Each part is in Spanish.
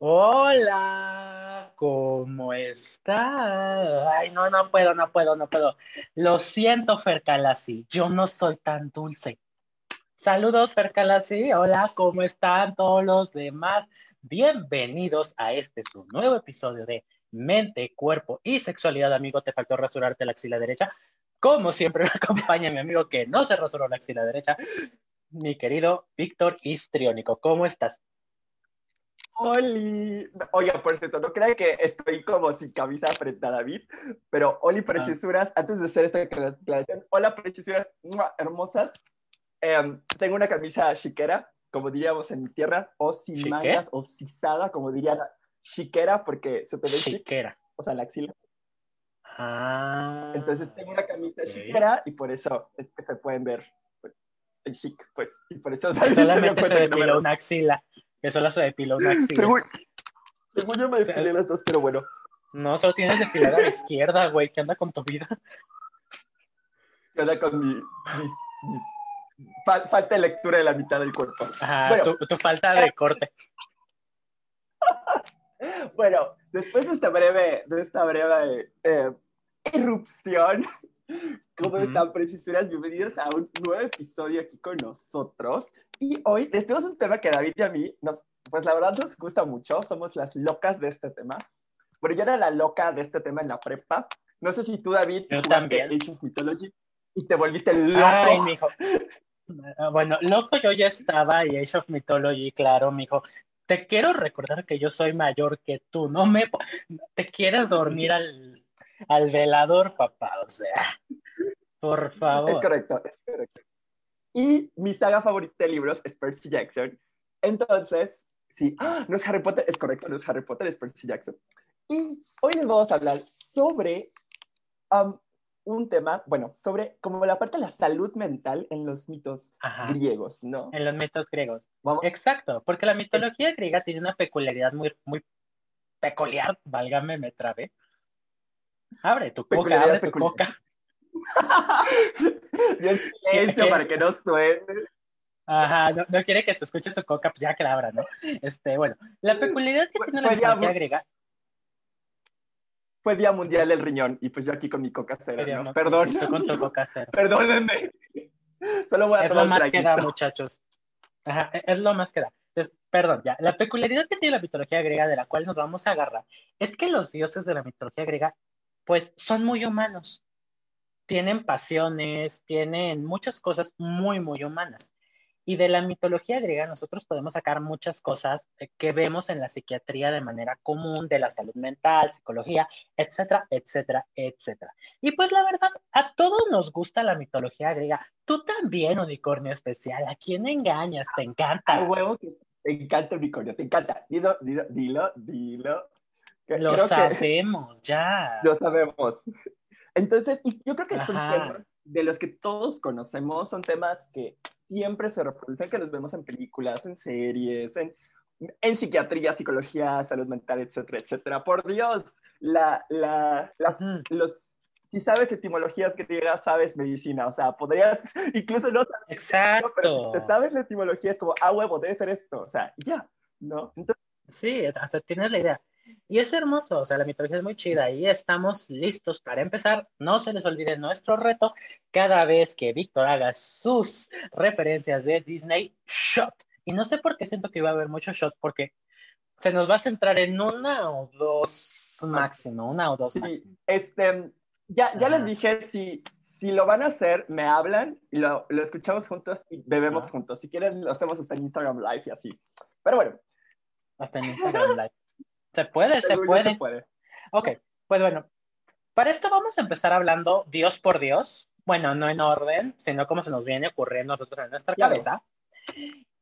Hola, ¿cómo está? Ay, no, no puedo, no puedo, no puedo. Lo siento, Fercalasi, yo no soy tan dulce. Saludos, Fercalasi. Hola, ¿cómo están todos los demás? Bienvenidos a este su nuevo episodio de Mente, Cuerpo y Sexualidad, amigo. Te faltó rasurarte la axila derecha. Como siempre, me acompaña mi amigo que no se rasuró la axila derecha, mi querido Víctor Histriónico. ¿Cómo estás? Oli, oiga, por cierto, no crea que estoy como sin camisa frente a David, pero Oli Preciosuras, antes de hacer esta declaración, hola Preciosuras, hermosas, em, tengo una camisa chiquera, como diríamos en mi tierra, o sin mangas, o cisada, como dirían, chiquera, porque se te ve chiquera. o sea, la axila. Ah. Entonces tengo una camisa chiquera y por eso es que se pueden ver pues, el chic, pues, y por eso solamente se, se una axila. Que solo se depiló una axila. Según, yo me depilé las dos, pero bueno. No, solo tienes depilada a la izquierda, güey. ¿Qué anda con tu vida? ¿Qué anda con mi, falta de lectura de la mitad del cuerpo? Ajá, tu, falta de corte. bueno, después de esta breve, de esta breve eh, irrupción, ¿Cómo están, precisuras? Bienvenidos a un nuevo episodio aquí con nosotros. Y hoy les tenemos un tema que David y a mí, nos, pues la verdad nos gusta mucho. Somos las locas de este tema. Pero yo era la loca de este tema en la prepa. No sé si tú, David, yo también. Age of Mythology y te volviste loco. Ay, mijo. Ah, bueno, loco yo ya estaba y Age of Mythology, claro, mijo. Te quiero recordar que yo soy mayor que tú. No me. Te quieres dormir al al velador, papá, o sea, por favor. Es correcto, es correcto. Y mi saga favorita de libros es Percy Jackson. Entonces, sí, ¡ah! no es Harry Potter, es correcto, no es Harry Potter, es Percy Jackson. Y hoy les vamos a hablar sobre um, un tema, bueno, sobre como la parte de la salud mental en los mitos griegos, ¿no? En los mitos griegos. Exacto, porque la mitología griega tiene una peculiaridad muy, muy peculiar, válgame, me trabé, Abre tu coca, abre tu coca. Yo silencio para que no suene. Ajá, no, quiere que se escuche su coca, pues ya que la abra, ¿no? Este, bueno, la peculiaridad que tiene la mitología griega. Fue Día Mundial del Riñón, y pues yo aquí con mi coca cero, ¿no? Perdón. con tu coca cero. Perdónenme. Solo voy a Es lo más que da, muchachos. Ajá, e, es lo más que da. Entonces, perdón, ya. La peculiaridad que tiene la mitología griega, de la cual nos vamos a agarrar, es que los dioses de la mitología griega pues son muy humanos. Tienen pasiones, tienen muchas cosas muy, muy humanas. Y de la mitología griega nosotros podemos sacar muchas cosas eh, que vemos en la psiquiatría de manera común, de la salud mental, psicología, etcétera, etcétera, etcétera. Y pues la verdad, a todos nos gusta la mitología griega. Tú también, unicornio especial. ¿A quién engañas? ¿Te encanta? Te encanta unicornio, te encanta. Dilo, dilo, dilo, dilo. Lo sabemos, ya. Lo sabemos. Entonces, y yo creo que son temas de los que todos conocemos, son temas que siempre se reproducen, que los vemos en películas, en series, en, en psiquiatría, psicología, salud mental, etcétera, etcétera. Por Dios, la, la, los, si sabes etimologías que digas, sabes medicina, o sea, podrías incluso no saber. Exacto. pero si te sabes la etimología, es como, ah, huevo, debe ser esto, o sea, ya, ¿no? Entonces, sí, hasta tienes la idea. Y es hermoso, o sea, la mitología es muy chida y estamos listos para empezar. No se les olvide nuestro reto cada vez que Víctor haga sus referencias de Disney Shot. Y no sé por qué siento que iba a haber mucho shot, porque se nos va a centrar en una o dos máximo, una o dos máximo. Este, ya, ya les dije, si, si lo van a hacer, me hablan y lo, lo escuchamos juntos y bebemos juntos. Si quieren, lo hacemos hasta en Instagram Live y así. Pero bueno. Hasta en Instagram Live. Se puede, se puede. puede. Ok, pues bueno, para esto vamos a empezar hablando Dios por Dios. Bueno, no en orden, sino como se nos viene ocurriendo a nosotros en nuestra cabeza.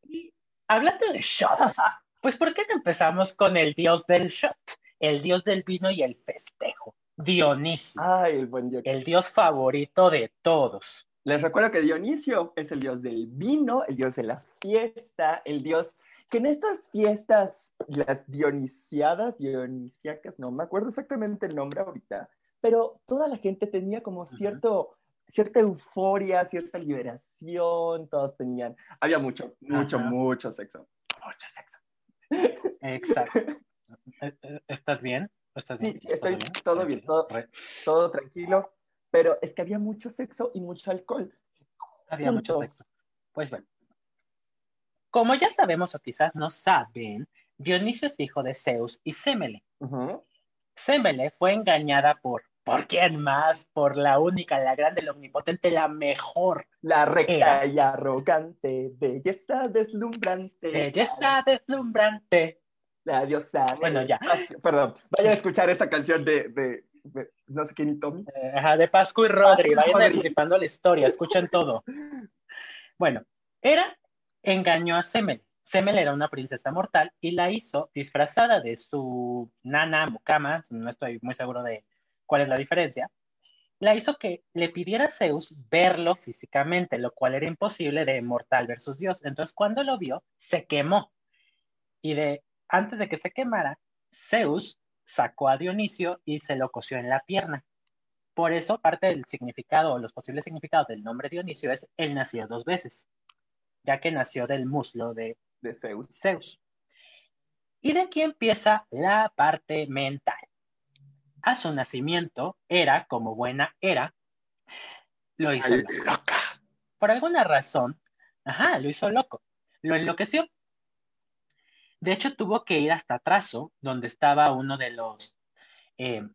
Y hablando de shots, pues ¿por qué no empezamos con el dios del shot? El dios del vino y el festejo. Dionisio. Ay, el buen El dios favorito de todos. Les recuerdo que Dionisio es el dios del vino, el dios de la fiesta, el dios que en estas fiestas, las dionisiadas, dionisiacas, no me acuerdo exactamente el nombre ahorita, pero toda la gente tenía como cierto, cierta euforia, cierta liberación, todos tenían, había mucho, mucho, mucho sexo, mucho sexo. Exacto. Eh, eh, ¿Estás bien? ¿Estás bien? Sí, estoy todo bien, todo, todo, tranquilo, pero es que había mucho sexo y mucho alcohol. Había mucho sexo. Pues bueno. Como ya sabemos o quizás no saben, Dionisio es hijo de Zeus y Semele. Semele fue engañada por ¿Por quién más? Por la única, la grande, la omnipotente, la mejor. La recta y arrogante, belleza deslumbrante. Belleza deslumbrante. La diosa. Bueno, ya. Perdón, vayan a escuchar esta canción de, de, no sé quién y Tommy. Eh, ajá, de Pascu y Rodri. Vayan destripando la historia, escuchen todo. Bueno, era, engañó a Semel. Semel era una princesa mortal y la hizo disfrazada de su nana, mucama, no estoy muy seguro de ¿Cuál es la diferencia? La hizo que le pidiera a Zeus verlo físicamente, lo cual era imposible de mortal versus Dios. Entonces, cuando lo vio, se quemó. Y de, antes de que se quemara, Zeus sacó a Dionisio y se lo cosió en la pierna. Por eso, parte del significado o los posibles significados del nombre Dionisio es él nació dos veces, ya que nació del muslo de, de Zeus. Zeus. Y de aquí empieza la parte mental a su nacimiento, era, como buena era, lo hizo loco. Por alguna razón, ajá, lo hizo loco. Lo enloqueció. De hecho, tuvo que ir hasta Trazo, donde estaba uno de los, eh,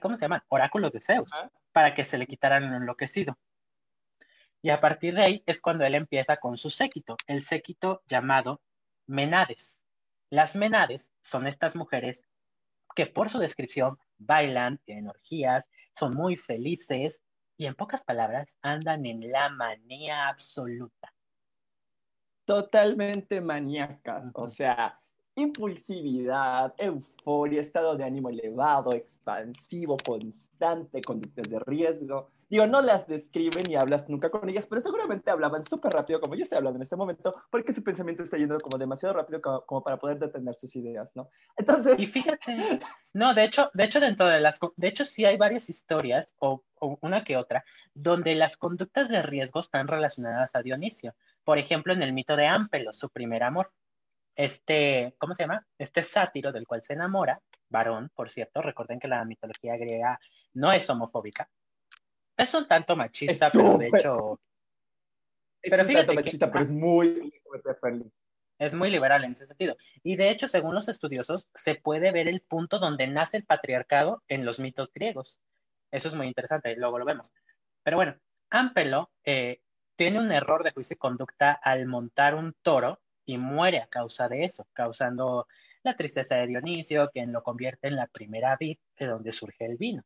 ¿cómo se llaman? Oráculos de Zeus, para que se le quitaran lo enloquecido. Y a partir de ahí es cuando él empieza con su séquito, el séquito llamado Menades. Las Menades son estas mujeres que por su descripción bailan, tienen orgías, son muy felices y en pocas palabras andan en la manía absoluta. Totalmente maníaca, o sea, impulsividad, euforia, estado de ánimo elevado, expansivo, constante, conductas de riesgo, Digo, no las describen ni hablas nunca con ellas, pero seguramente hablaban súper rápido, como yo estoy hablando en este momento, porque su pensamiento está yendo como demasiado rápido como, para poder detener sus ideas, ¿no? Entonces... Y fíjate, no, de hecho, de hecho dentro de las, de hecho sí hay varias historias, o, o una que otra, donde las conductas de riesgo están relacionadas a Dionisio. Por ejemplo, en el mito de Ampelo, su primer amor. Este, ¿cómo se llama? Este sátiro del cual se enamora, varón, por cierto, recuerden que la mitología griega no es homofóbica, es un tanto machista, pero de hecho. Es pero un tanto machista, pero es muy Es muy liberal en ese sentido. Y de hecho, según los estudiosos, se puede ver el punto donde nace el patriarcado en los mitos griegos. Eso es muy interesante, luego lo vemos. Pero bueno, Ampelo eh, tiene un error de juicio y conducta al montar un toro y muere a causa de eso, causando la tristeza de Dionisio, quien lo convierte en la primera vid de donde surge el vino.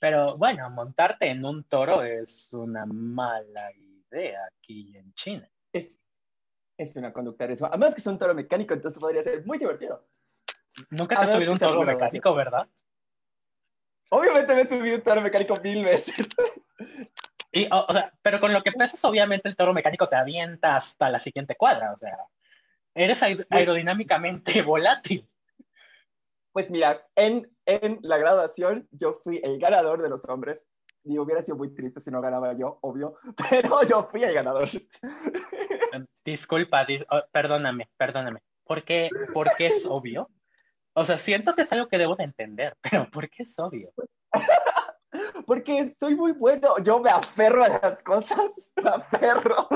Pero bueno, montarte en un toro es una mala idea aquí en China. Es, es una conducta eso. Además que es un toro mecánico, entonces podría ser muy divertido. Nunca te has subido un toro mecánico, ¿verdad? Obviamente me he subido un toro mecánico mil veces. Y, o, sea, pero con lo que pesas, obviamente el toro mecánico te avienta hasta la siguiente cuadra. O sea, eres aerodinámicamente volátil. Pues mira, en, en la graduación yo fui el ganador de los hombres. Y hubiera sido muy triste si no ganaba yo, obvio, pero yo fui el ganador. Disculpa, oh, perdóname, perdóname. ¿Por qué, ¿Por qué es obvio? O sea, siento que es algo que debo de entender, pero ¿por qué es obvio? Porque soy muy bueno, yo me aferro a las cosas, me aferro,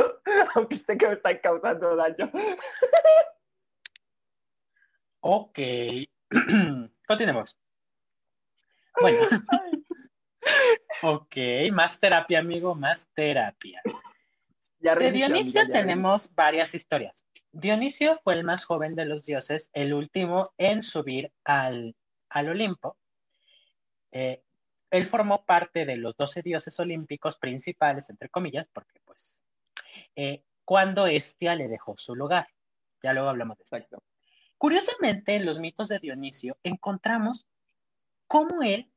aunque sé que me están causando daño. Ok, Continuemos. Bueno. ok, más terapia, amigo, más terapia. de Dionisio tenemos varias historias. Dionisio fue el más joven de los dioses, el último en subir al, al Olimpo. Eh, él formó parte de los doce dioses olímpicos principales, entre comillas, porque pues eh, cuando Estia le dejó su lugar. Ya luego hablamos de esto. Curiosamente, en los mitos de Dionisio encontramos cómo él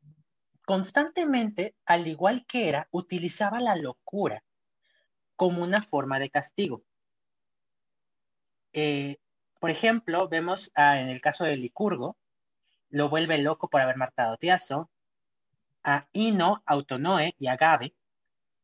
constantemente, al igual que era, utilizaba la locura como una forma de castigo. Eh, por ejemplo, vemos en el caso de Licurgo, lo vuelve loco por haber matado a Tiazo, a Ino, Autonoe y Agave,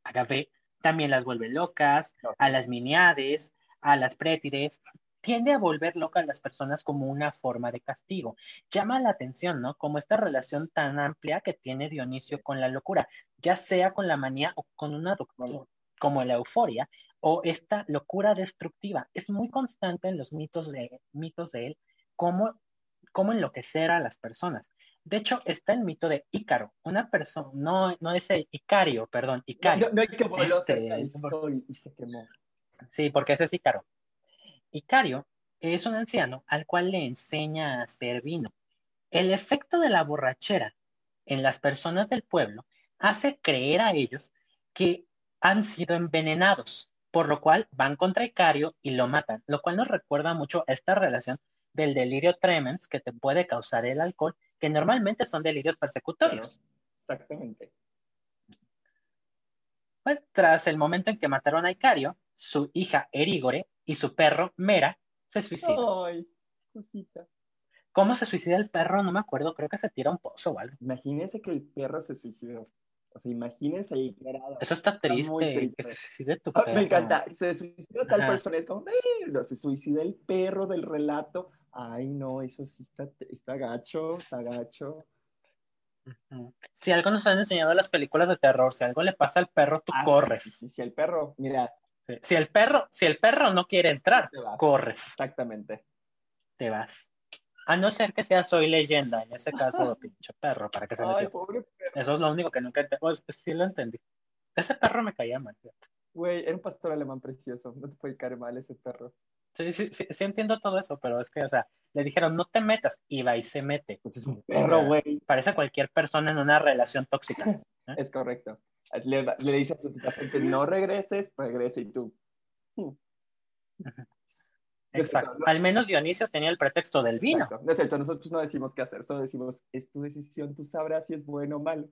Agave también las vuelve locas, a las Miniades, a las Prétides, tiende a volver loca a las personas como una forma de castigo. Llama la atención, ¿no? Como esta relación tan amplia que tiene Dionisio con la locura, ya sea con la manía o con una doctora, como la euforia, o esta locura destructiva. Es muy constante en los mitos de, mitos de él, cómo, cómo enloquecer a las personas. De hecho, está el mito de Ícaro, una persona, no, no es el Icario, perdón, Icario. No, hay que este, y se quemó. Sí, porque ese es Ícaro. Icario es un anciano al cual le enseña a hacer vino. El efecto de la borrachera en las personas del pueblo hace creer a ellos que han sido envenenados, por lo cual van contra Icario y lo matan, lo cual nos recuerda mucho a esta relación del delirio tremens que te puede causar el alcohol, que normalmente son delirios persecutorios. exactamente. Pues tras el momento en que mataron a Icario, su hija Erigore y su perro Mera se suicidan. Ay, cosita. ¿Cómo se suicida el perro? No me acuerdo, creo que se tira un pozo o algo. Imagínense que el perro se suicidó. O sea, imagínense ahí. Eso está triste, que se suicide tu perro. me encanta. Se suicida tal persona, es como, no, se suicida el perro del relato. Ay, no, eso sí está, está gacho, está gacho. Si algo nos han enseñado las películas de terror, si algo le pasa al perro, tú ah, corres. Sí, sí, el perro, mira. Si el perro, si el perro no quiere entrar, corres. Exactamente. Te vas. A no ser que sea soy leyenda, en ese caso, pinche perro, para que se Ay, pobre perro. Eso es lo único que nunca entendí. Pues, sí lo entendí. Ese perro me caía mal. Güey, era un pastor alemán precioso. No te puede caer mal ese perro. Sí, sí, sí, sí entiendo todo eso, pero es que, o sea, le dijeron, no te metas, y va y se mete. Pues es un perro, güey. parece cualquier persona en una relación tóxica. ¿eh? Es correcto. Le, le dice a su paciente, no regreses, regrese y tú. Hmm. Exacto. Al menos Dionisio tenía el pretexto del vino. No es cierto, nosotros no decimos qué hacer, solo decimos, es tu decisión, tú sabrás si es bueno o malo.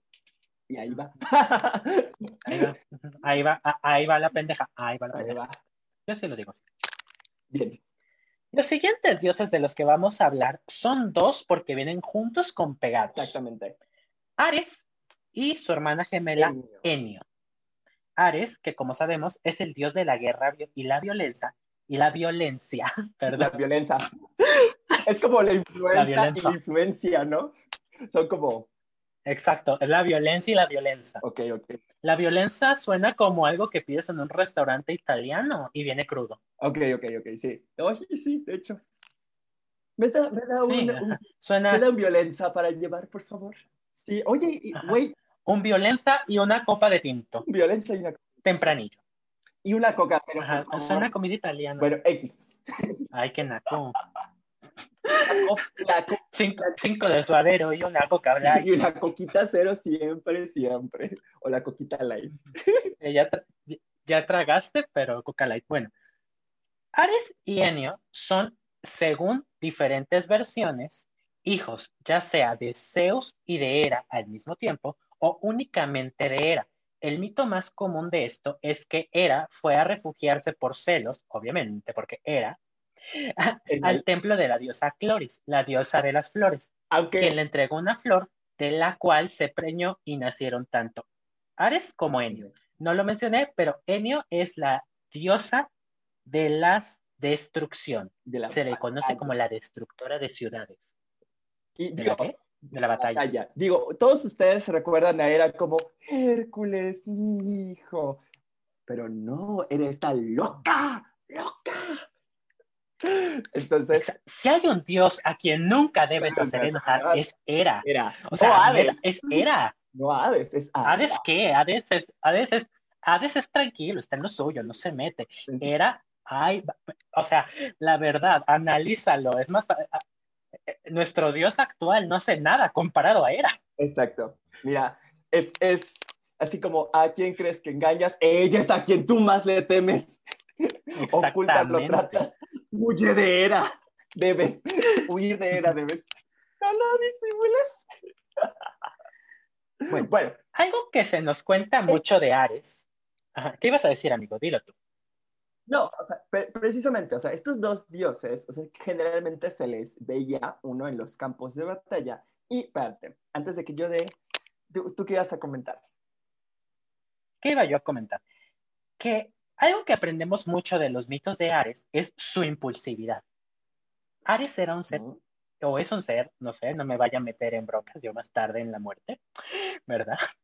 Y ahí va. ahí va, ahí va, ahí va la pendeja, ahí va la pendeja. Yo sí lo digo así. Bien. Los siguientes dioses de los que vamos a hablar son dos porque vienen juntos con pegados. Exactamente. Ares y su hermana gemela Enio. Ares, que como sabemos es el dios de la guerra y la violencia, y la violencia, perdón. La violencia. Es como la influencia y la influencia, ¿no? Son como... Exacto, es la violencia y la violencia. Ok, ok. La violencia suena como algo que pides en un restaurante italiano y viene crudo. Ok, ok, ok, sí. sí, sí, de hecho. Me da, me da, un, suena... me da un violencia para llevar, por favor. Sí, oye, güey. Un violencia y una copa de tinto. Violencia y una Tempranillo. Y una coca. Pero Ajá, suena comida italiana. Bueno, X. Ay, qué naco. cinco, de suadero y una coca Y una coquita cero siempre, siempre. O la coquita light. Eh, ya, ya tragaste, pero coca light. Bueno, Ares y Enio son, según diferentes versiones, hijos ya sea de Zeus y de Hera al mismo tiempo o únicamente de Hera. El mito más común de esto es que Hera fue a refugiarse por celos, obviamente porque Hera al templo de la diosa Cloris, la diosa de las flores, quien le entregó una flor de la cual se preñó y nacieron tanto Ares como Enio. No lo mencioné, pero Enio es la diosa de la destrucción. se le conoce como la destructora de ciudades. Y ¿De, la de la batalla. Digo, todos ustedes recuerdan a Hera como Hércules, mi hijo. Pero no, eres tan loca, loca. Entonces, si hay un dios a quien nunca debes hacer enojar, es Hera. O sea, es Hera. No Hades, es Hades. qué? Hades es, Hades es, Hades es tranquilo, está en lo suyo, no se mete. Hera, ay, o sea, la verdad, analízalo. Es más, nuestro dios actual no hace nada comparado a Hera. Exacto. Mira, es, es así como a quién crees que engañas, ella es a quien tú más le temes. Ocultas, lo tratas Huye de era. Debes huir de era, debes. No lo disimules. Bueno, bueno, algo que se nos cuenta mucho de Ares. ¿Qué ibas a decir, amigo? Dilo tú. No, o sea, precisamente, o sea, estos dos dioses, o sea, generalmente se les veía uno en los campos de batalla. Y, espérate, antes de que yo dé, ¿tú, tú qué ibas a comentar? ¿Qué iba yo a comentar? Que algo que aprendemos mucho de los mitos de Ares es su impulsividad. Ares era un ser, o es un ser, no sé, no me vaya a meter en brocas yo más tarde en la muerte, ¿verdad?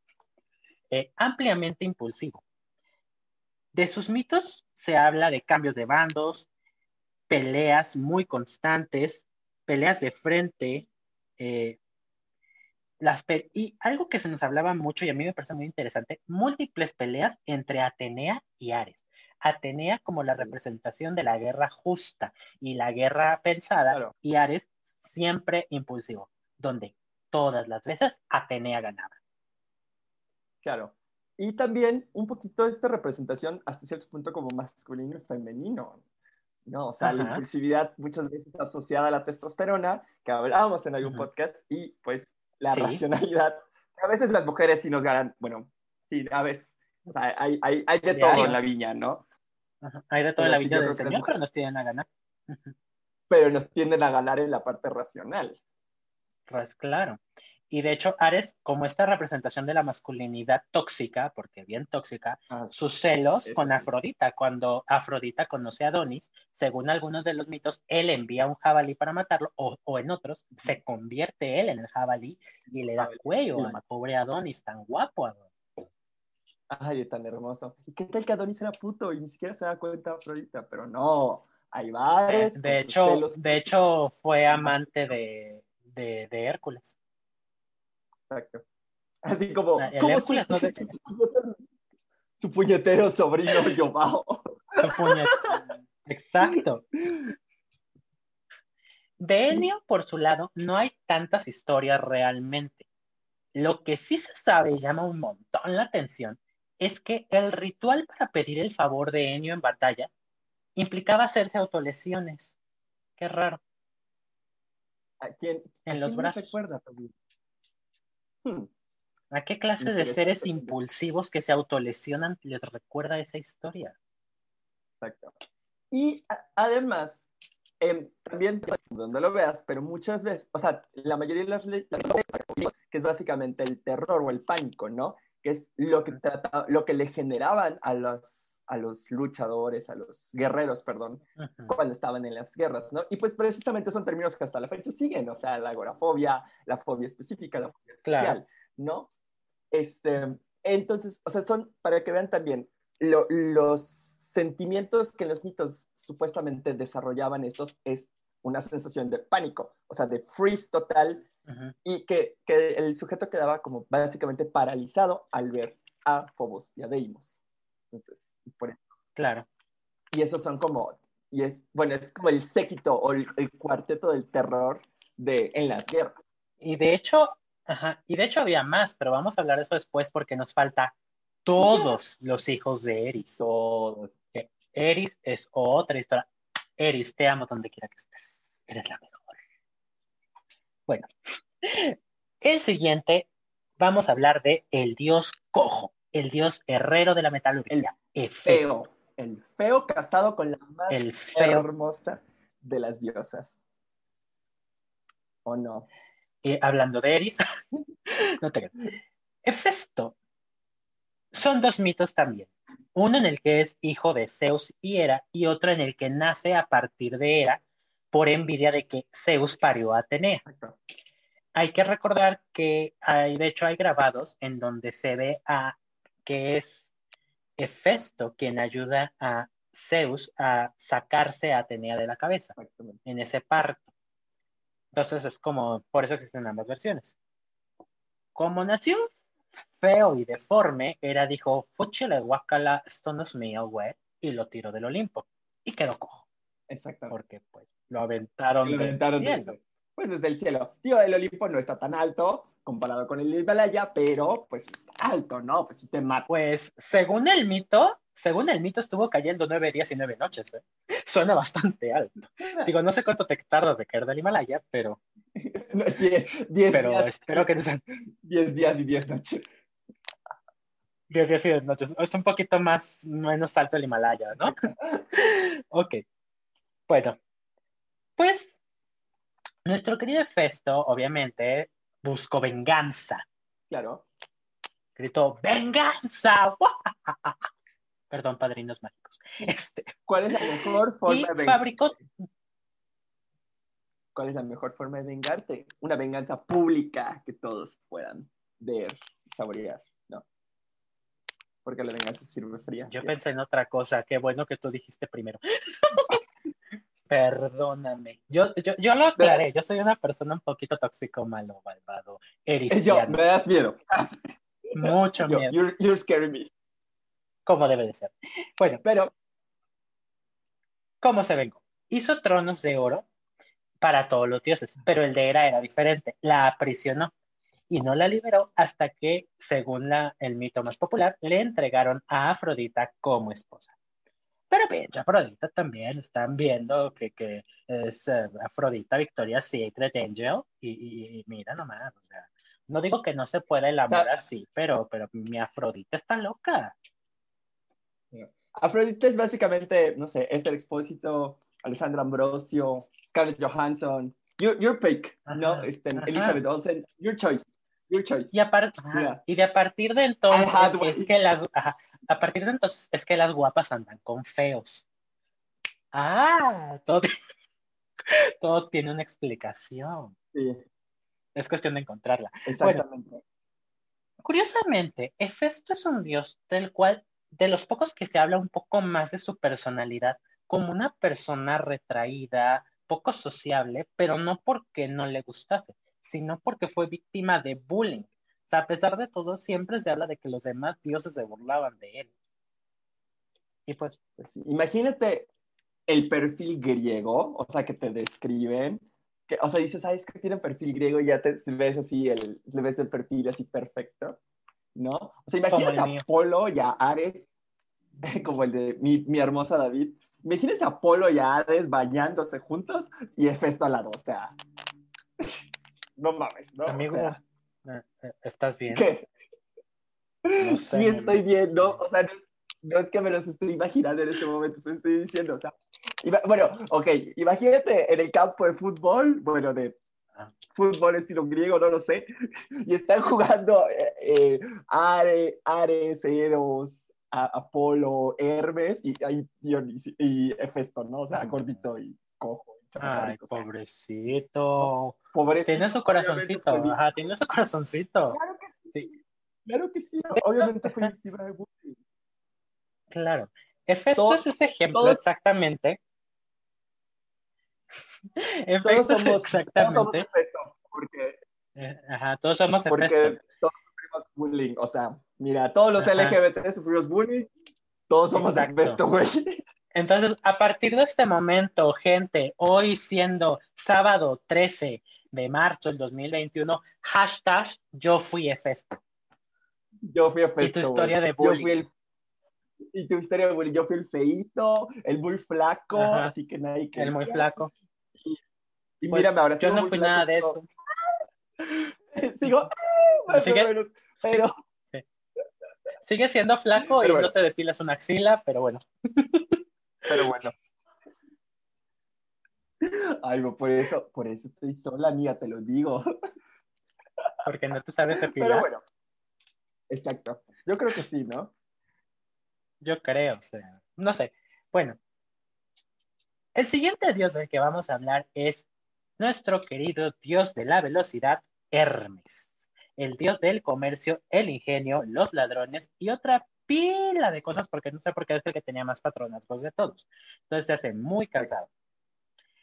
Eh, ampliamente impulsivo. De sus mitos se habla de cambios de bandos, peleas muy constantes, peleas de frente, eh, las y algo que se nos hablaba mucho y a mí me parece muy interesante, múltiples peleas entre Atenea y Ares. Atenea como la representación de la guerra justa y la guerra pensada, y Ares siempre impulsivo, donde todas las veces Atenea ganaba. Claro. Y también un poquito esta representación hasta cierto punto como masculino y femenino. ¿no? O sea, la impulsividad muchas veces asociada a la testosterona, que hablábamos en algún podcast, y pues la racionalidad. A veces las mujeres sí nos ganan, bueno, sí, a veces, o sea, hay, hay, hay de todo en la viña, ¿no? Hay de todo en la viña del Señor, pero nos tienden a ganar. pero nos tienden a ganar en la parte racional. Pues claro. Y de hecho, Ares, como esta representación de la masculinidad tóxica, porque bien tóxica, ah, sus celos con Afrodita. Cuando Afrodita conoce a Adonis, según algunos de los mitos, él envía un jabalí para matarlo, o, en otros, se convierte él en el jabalí y le da cuello a pobre Adonis, tan guapo Adonis. Ay, tan hermoso. ¿Y qué tal que Adonis era puto y ni siquiera se da cuenta Afrodita? Pero no, hay. Eh, de, hecho, de hecho, fue amante de, de Hércules. Exacto. Así como, ¿cómo su, su, puñetero sobrino Yobao. Exacto. De Enio, por su lado, no hay tantas historias realmente. Lo que sí se sabe y llama un montón la atención es que el ritual para pedir el favor de Enio en batalla implicaba hacerse autolesiones. Qué raro. ¿A quién? En los brazos. Hmm. ¿A qué clase de seres impulsivos que se autolesionan les recuerda esa historia? Exacto. Y además, em, también, donde lo veas, pero muchas veces, o sea, la mayoría de las leyes, que es básicamente el terror o el pánico, ¿no? Que es lo que, trata, lo que le generaban a los, a los luchadores, a los guerreros, perdón, cuando estaban en las guerras, ¿no? Y pues precisamente son términos que hasta la fecha siguen, o sea, la agorafobia, la fobia específica, la fobia social, ¿no? Este, entonces, o sea, son, para que vean también, los sentimientos que los mitos supuestamente desarrollaban estos es una sensación de pánico, o sea, de freeze total, y que, que, el sujeto quedaba como básicamente paralizado al ver a Phobos y a Deimos. Claro. Y esos son como, y es, bueno, es como el séquito o el, cuarteto del terror de, en las guerras. Y de hecho, ajá, y de hecho había más, pero vamos a hablar de eso después porque nos falta todos los hijos de Eris. Todos. Eris es otra historia. Eris, te amo donde quiera que estés. Eres la mejor. Bueno, el siguiente, vamos a hablar de el dios cojo, el dios herrero de la metalurgia. El feo. El feo casado con la más hermosa de las diosas. ¿O no? hablando de Eris, no te Hefesto. Son dos mitos también. Uno en el que es hijo de Zeus y Hera, y otro en el que nace a partir de Hera por envidia de que Zeus parió a Atenea. Hay que recordar que hay, de hecho, hay grabados en donde se ve a que es Hefesto quien ayuda a Zeus a sacarse a Atenea de la cabeza en ese parto. Entonces es como, por eso existen ambas versiones. Como nació feo y deforme, era dijo, fúchile guacala, esto no es mío, güey, y lo tiró del Olimpo. Y quedó cojo. Exactamente. Porque pues lo aventaron, del cielo. pues desde el cielo. Tío, el Olimpo no está tan alto, comparado con el Himalaya, pero pues está alto, ¿no? Pues te mata. Pues según el mito, según el mito estuvo cayendo nueve días y nueve noches, ¿eh? Suena bastante alto. Digo, no sé cuánto te tardas de caer del Himalaya, pero... diez, diez pero espero que... Diez días y diez noches. Diez días y diez noches. Es un poquito más, menos alto el Himalaya, ¿no? ok. Bueno, pues nuestro querido Festo, obviamente, buscó venganza. Claro. Gritó, ¡venganza! Perdón, padrinos mágicos. Este. ¿Cuál es la mejor forma de fabricó. ¿Cuál es la mejor forma de vengarte? Una venganza pública que todos puedan ver y saborear, ¿no? Porque la venganza sirve fría. Yo pensé en otra cosa. Qué bueno que tú dijiste primero. Perdóname. Yo, yo, yo lo aclaré. Yo soy una persona un poquito tóxico, malo, malvado, Yo, me das miedo. Mucho Yo, miedo. You're, you're scaring me. Como debe de ser. Bueno, Pero, ¿cómo se vengó? Hizo tronos de oro para todos los dioses, pero el de Hera era diferente. La aprisionó y no la liberó hasta que, según la, el mito más popular, le entregaron a Afrodita como esposa. Pero pinche Afrodita también están viendo que, que es eh, Afrodita Victoria Secret Angel y, y- y mira nomás, o sea, no digo que no se pueda el amor así, pero, pero mi Afrodita está loca. Afrodita es básicamente, no sé, Esther Expósito, Alessandra Ambrosio, Scarlett Johansson. Your, your pick, ¿no? Ajá, Este, ajá. Elizabeth Olsen. Your choice. Your choice. Y, ajá, Mira. y de a partir de entonces es que las ajá, a partir de entonces es que las guapas andan con feos. Ah, todo, todo tiene una explicación. Sí, Es cuestión de encontrarla. exactamente. Curiosamente, Hefesto es un dios del cual, de los pocos que se habla un poco más de su personalidad, como una persona retraída, poco sociable, pero no porque no le gustase, sino porque fue víctima de bullying. Sea, a pesar de todo, siempre se habla de que los demás dioses se burlaban de él. Y pues, Pues. Imagínate el perfil griego, o sea, que te describen. Que, o sea, dices, ¿sabes que tiene perfil griego? Y ya te ves así, el, le ves el perfil así perfecto, ¿no? O sea, imagínate a mío. Apolo y a Ares, como el de mi, mi hermosa David. Imagínese a Apolo y a Ares bañándose juntos y Hefesto al lado, o sea. No mames, ¿no? O sea, ¿estás bien? ¿qué? No sé. Sí, estoy bien, ¿no? O sea, no, no es que me los estoy imaginando en este momento, eso estoy diciendo, o sea, ima- bueno, ok, imagínate en el campo de fútbol, bueno, de Ah. fútbol estilo griego, no lo sé, y están jugando eh, eh, Are, Ares, Eros, Apolo, Hermes, y Dionisio, y Hefesto, ¿no? O sea, gordito y cojo. y Ay, pobrecito. Pobrecito, Tiene su corazoncito, ajá, tiene su corazoncito. Claro que sí, Sí. claro que sí, obviamente fue víctima de bullying. Claro. Hefesto Todo- es ese ejemplo todos- exactamente. Todos Hefesto es somos, todos somos exactamente. Porque eh, Ajá, todos somos porque Hefesto. todos sufrimos bullying. O sea, mira, todos los Ajá. LGBT sufrimos bullying, todos somos Exacto. Hefesto, güey. Entonces, a partir de este momento, gente, hoy siendo sábado 13 de marzo del 2021, hashtag yo fui Hefesto. Yo fui Hefesto. Y tu historia güey. de bullying. el- y tu historia de bullying. Yo fui el feíto, el muy flaco, Ajá. así que nadie que. El muy flaco. Y Pues, mírame ahora. Yo no fui nada de eso. Sigo, ah, más Así o que- menos. Pero, Sigue siendo flaco Pero y bueno. no te depilas una axila, pero bueno. pero bueno. Ay, no, por eso, por eso estoy sola, amiga, te lo digo. Porque no te sabes Pero depilar. bueno. Exacto. Yo creo que sí, ¿no? Yo creo, o sea, no sé. Bueno, el siguiente dios del que vamos a hablar es nuestro querido dios de la velocidad, Hermes, el dios del comercio, el ingenio, los ladrones y otra pila de cosas, porque no sé por qué es el que tenía más patronazgos de todos. Entonces se hace muy cansado.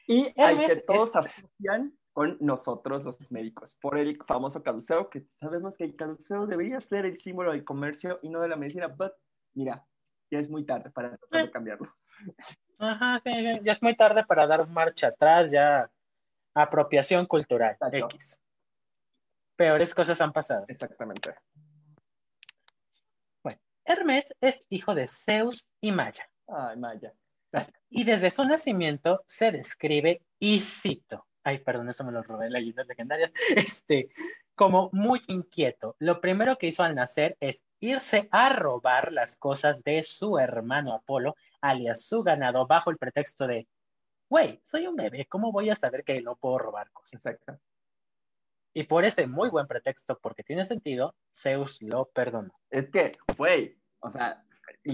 Y al que todos asocian con nosotros los médicos, por el famoso caduceo, que sabemos que el caduceo debería ser el símbolo del comercio y no de la medicina, but mira, ya es muy tarde para tratar de cambiarlo. Ajá, sí, ya es muy tarde para dar marcha atrás, ya apropiación cultural, Exacto. X. Peores cosas han pasado. Exactamente. Hermes es hijo de Zeus y Maya, Ay, Maya. Y desde su nacimiento se describe, y cito, ay, perdón, eso me lo robé leyendas legendarias, este, como muy inquieto. Lo primero que hizo al nacer es irse a robar las cosas de su hermano Apolo, alias su ganado, bajo el pretexto de, güey, soy un bebé, ¿cómo voy a saber que no puedo robar cosas? Exacto. Y por ese muy buen pretexto, porque tiene sentido, Zeus lo perdonó. Es que, güey, o sea,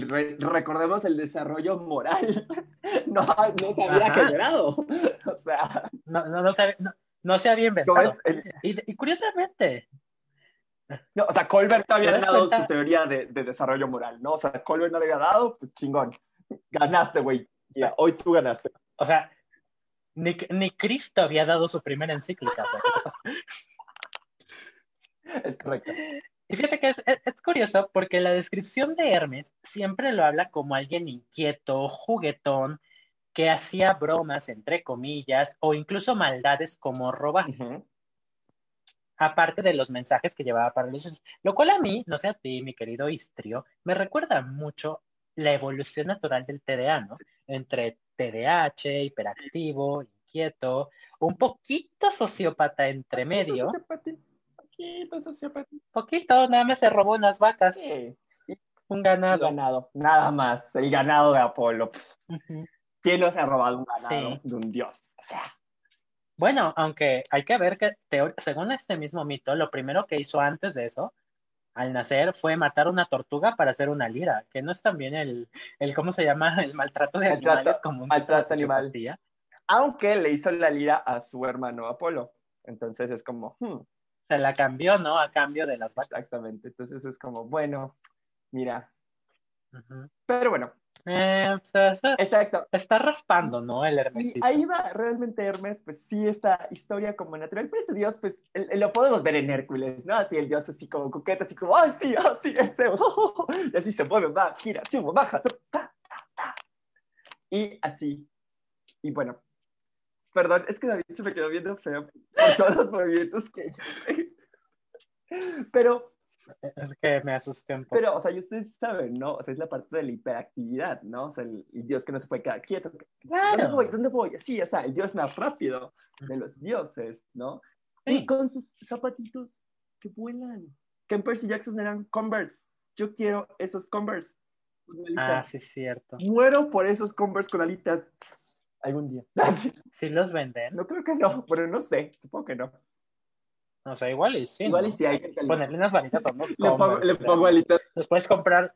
recordemos el desarrollo moral. No, no se había generado. O sea, no, no, no, se, no, se había inventado. y, curiosamente. No, o sea, Colbert no había dado su teoría de, de, desarrollo moral, ¿no? O sea, Colbert no le había dado, pues chingón. Ganaste, güey. hoy tú ganaste. O sea, ni, ni Cristo había dado su primera encíclica. O sea, ¿qué te pasa? Es correcto. Y fíjate que es, curioso porque la descripción de Hermes siempre lo habla como alguien inquieto, juguetón, que hacía bromas, entre comillas, o incluso maldades como robar. Aparte de los mensajes que llevaba para los lo cual a mí, no sé a ti, mi querido Istrio, me recuerda mucho la evolución natural del TDA, ¿no? Entre TDAH, hiperactivo, inquieto, un poquito sociópata entre medio poquito, Poquito, nada más se robó unas vacas. Un ganado. ganado, nada más. El ganado de Apolo. ¿Quién no se ha robado un ganado de un dios? Bueno, aunque hay que ver que, según este mismo mito, lo primero que hizo antes de eso, al nacer, fue matar una tortuga para hacer una lira, que no es también el, el ¿cómo se llama? El maltrato de animales como un maltrato animal. Aunque le hizo la lira a su hermano Apolo. Entonces es como, hmm, se la cambió, ¿no? A cambio de las vacas. Exactamente. Entonces es como, bueno, mira. Pero bueno. Eh, Exacto. Está raspando, ¿no? El Hermes. Ahí va realmente Hermes, pues sí, esta historia como natural. Pero este dios, pues lo podemos ver en Hércules, ¿no? Así el dios así como coqueto, así como, ¡ay, sí, así es Zeus! y así se mueve, va, gira, sube, baja. Y así. Y bueno, Perdón, es que David se me quedó viendo feo por todos los movimientos que hice. Pero. Es que me asusté un poco. Pero, o sea, y ustedes saben, ¿no? O sea, es la parte de la hiperactividad, ¿no? O sea, el, dios que no se puede quedar quieto. ¿Dónde voy? ¿Dónde voy? Así, o sea, el dios más rápido de los dioses, ¿no? Y con sus zapatitos que vuelan. Que en Percy Jackson eran Converse. Yo quiero esos Converse. Ah, sí, cierto. Muero por esos Converse con alitas algún día. ¿Sí los venden? No creo que no, pero no sé, supongo que no. O sea, igual y sí. Igual y sí hay que Ponerle unas alitas a unos Le pongo, le pongo alitas. Los puedes comprar.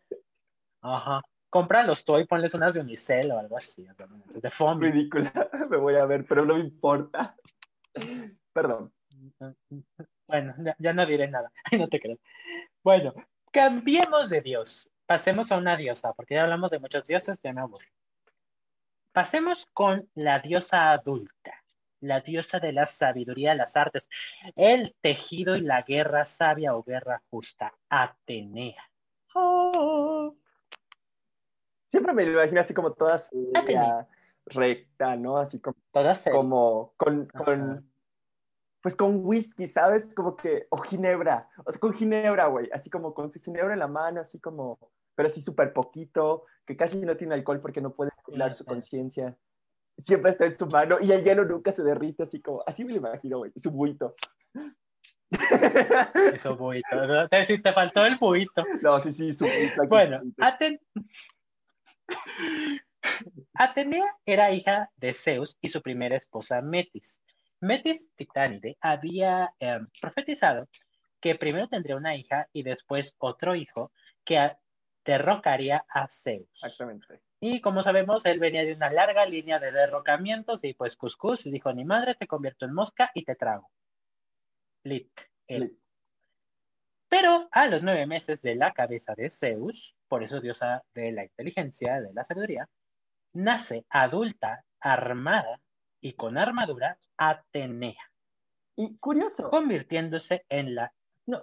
Ajá. Cómpralos tú y ponles unas de unicel o algo así. O sea, de foam. Ridícula. Me voy a ver, pero no me importa. Perdón. Bueno, ya, ya no diré nada. no te creo. Bueno, cambiemos de dios. Pasemos a una diosa, porque ya hablamos de muchos dioses, ya me aburro. Pasemos con la diosa adulta, la diosa de la sabiduría, las artes, el tejido y la guerra sabia o guerra justa, Atenea. Oh. Siempre me lo imagino así como toda recta, ¿no? Así como, como con, con pues con whisky, ¿sabes? Como que, o ginebra, o sea, con ginebra, güey, así como con su ginebra en la mano, así como, pero así súper poquito, que casi no tiene alcohol porque no puede regular su conciencia. Siempre está en su mano y el hielo nunca se derrite, así como, así me lo imagino, güey, su buito. Eso buito, ¿no? te, te faltó el buito. No, sí, sí, su buito. Bueno, Atenea era hija de Zeus y su primera esposa Metis. Metis Titánide había em, profetizado que primero tendría una hija y después otro hijo que derrocaría a Zeus. Exactamente. Y como sabemos, él venía de una larga línea de derrocamientos y pues Cuscus dijo, ni madre, te convierto en mosca y te trago. Lit. Pero a los nueve meses de la cabeza de Zeus, por eso diosa de la inteligencia, de la sabiduría, nace adulta, armada y con armadura Atenea. Y curioso. Convirtiéndose en la... No,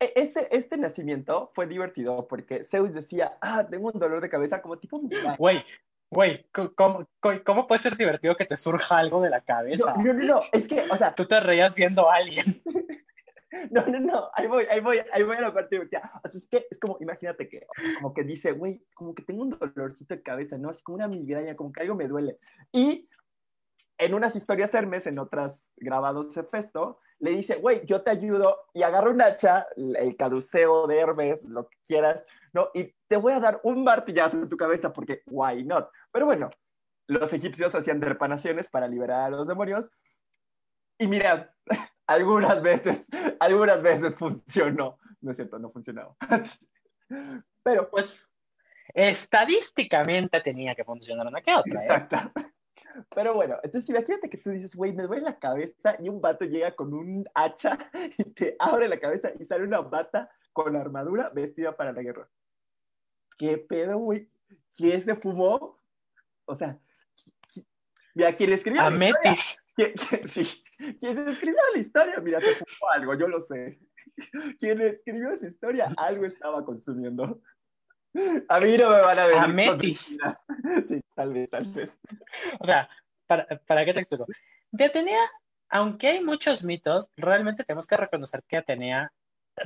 este, este nacimiento fue divertido porque Zeus decía, ah, tengo un dolor de cabeza como tipo... Güey, güey, ¿cómo, ¿cómo, puede ser divertido que te surja algo de la cabeza? No, no, no, es que, o sea... Tú te reías viendo a alguien. No, no, no, ahí voy, ahí voy, ahí voy a la parte divertida. O sea, es que es como, imagínate que, como que dice, güey, como que tengo un dolorcito de cabeza, ¿no? Así como una migraña, como que algo me duele. Y en unas historias Hermes, en otras grabados Festo, le dice, güey, yo te ayudo y agarra un hacha, el caduceo de Hermes, lo que quieras, ¿no? Y te voy a dar un martillazo en tu cabeza porque, why not? Pero bueno, los egipcios hacían derpanaciones para liberar a los demonios. Y mira, algunas veces, algunas veces funcionó. No es cierto, no funcionaba. Pero pues estadísticamente tenía que funcionar una que otra. ¿eh? Exacto. Pero bueno, entonces imagínate que tú dices, güey, me duele la cabeza y un vato llega con un hacha y te abre la cabeza y sale una bata con armadura vestida para la guerra. ¿Qué pedo, güey? ¿Quién se fumó? O sea, mira, ¿quién escribió A Metis. ¿Quién, sí, ¿Quién se escribió la historia? Mira, se fumó algo, yo lo sé. Quien escribió esa historia, algo estaba consumiendo. A mí no me van a ver. Ametis. Sí, tal vez, tal vez. O sea, ¿para, para qué te explico? De Atenea, aunque hay muchos mitos, realmente tenemos que reconocer que Atenea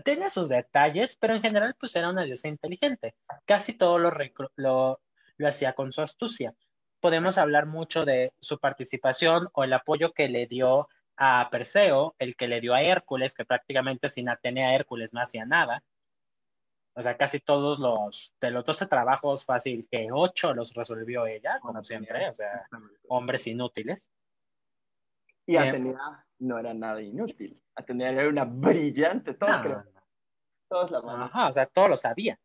tenía sus detalles, pero en general pues era una diosa inteligente. Casi todo lo, lo, lo hacía con su astucia. Podemos hablar mucho de su participación o el apoyo que le dio a Perseo, el que le dio a Hércules, que prácticamente sin Atenea Hércules no hacía nada. O sea, casi todos los de los 12 trabajos fácil que ocho los resolvió ella, como siempre, o sea, hombres inútiles. Y eh, Atenea no era nada inútil. Atenea era una brillante, todos creo. Todos la Ajá, o sea, todos lo sabía.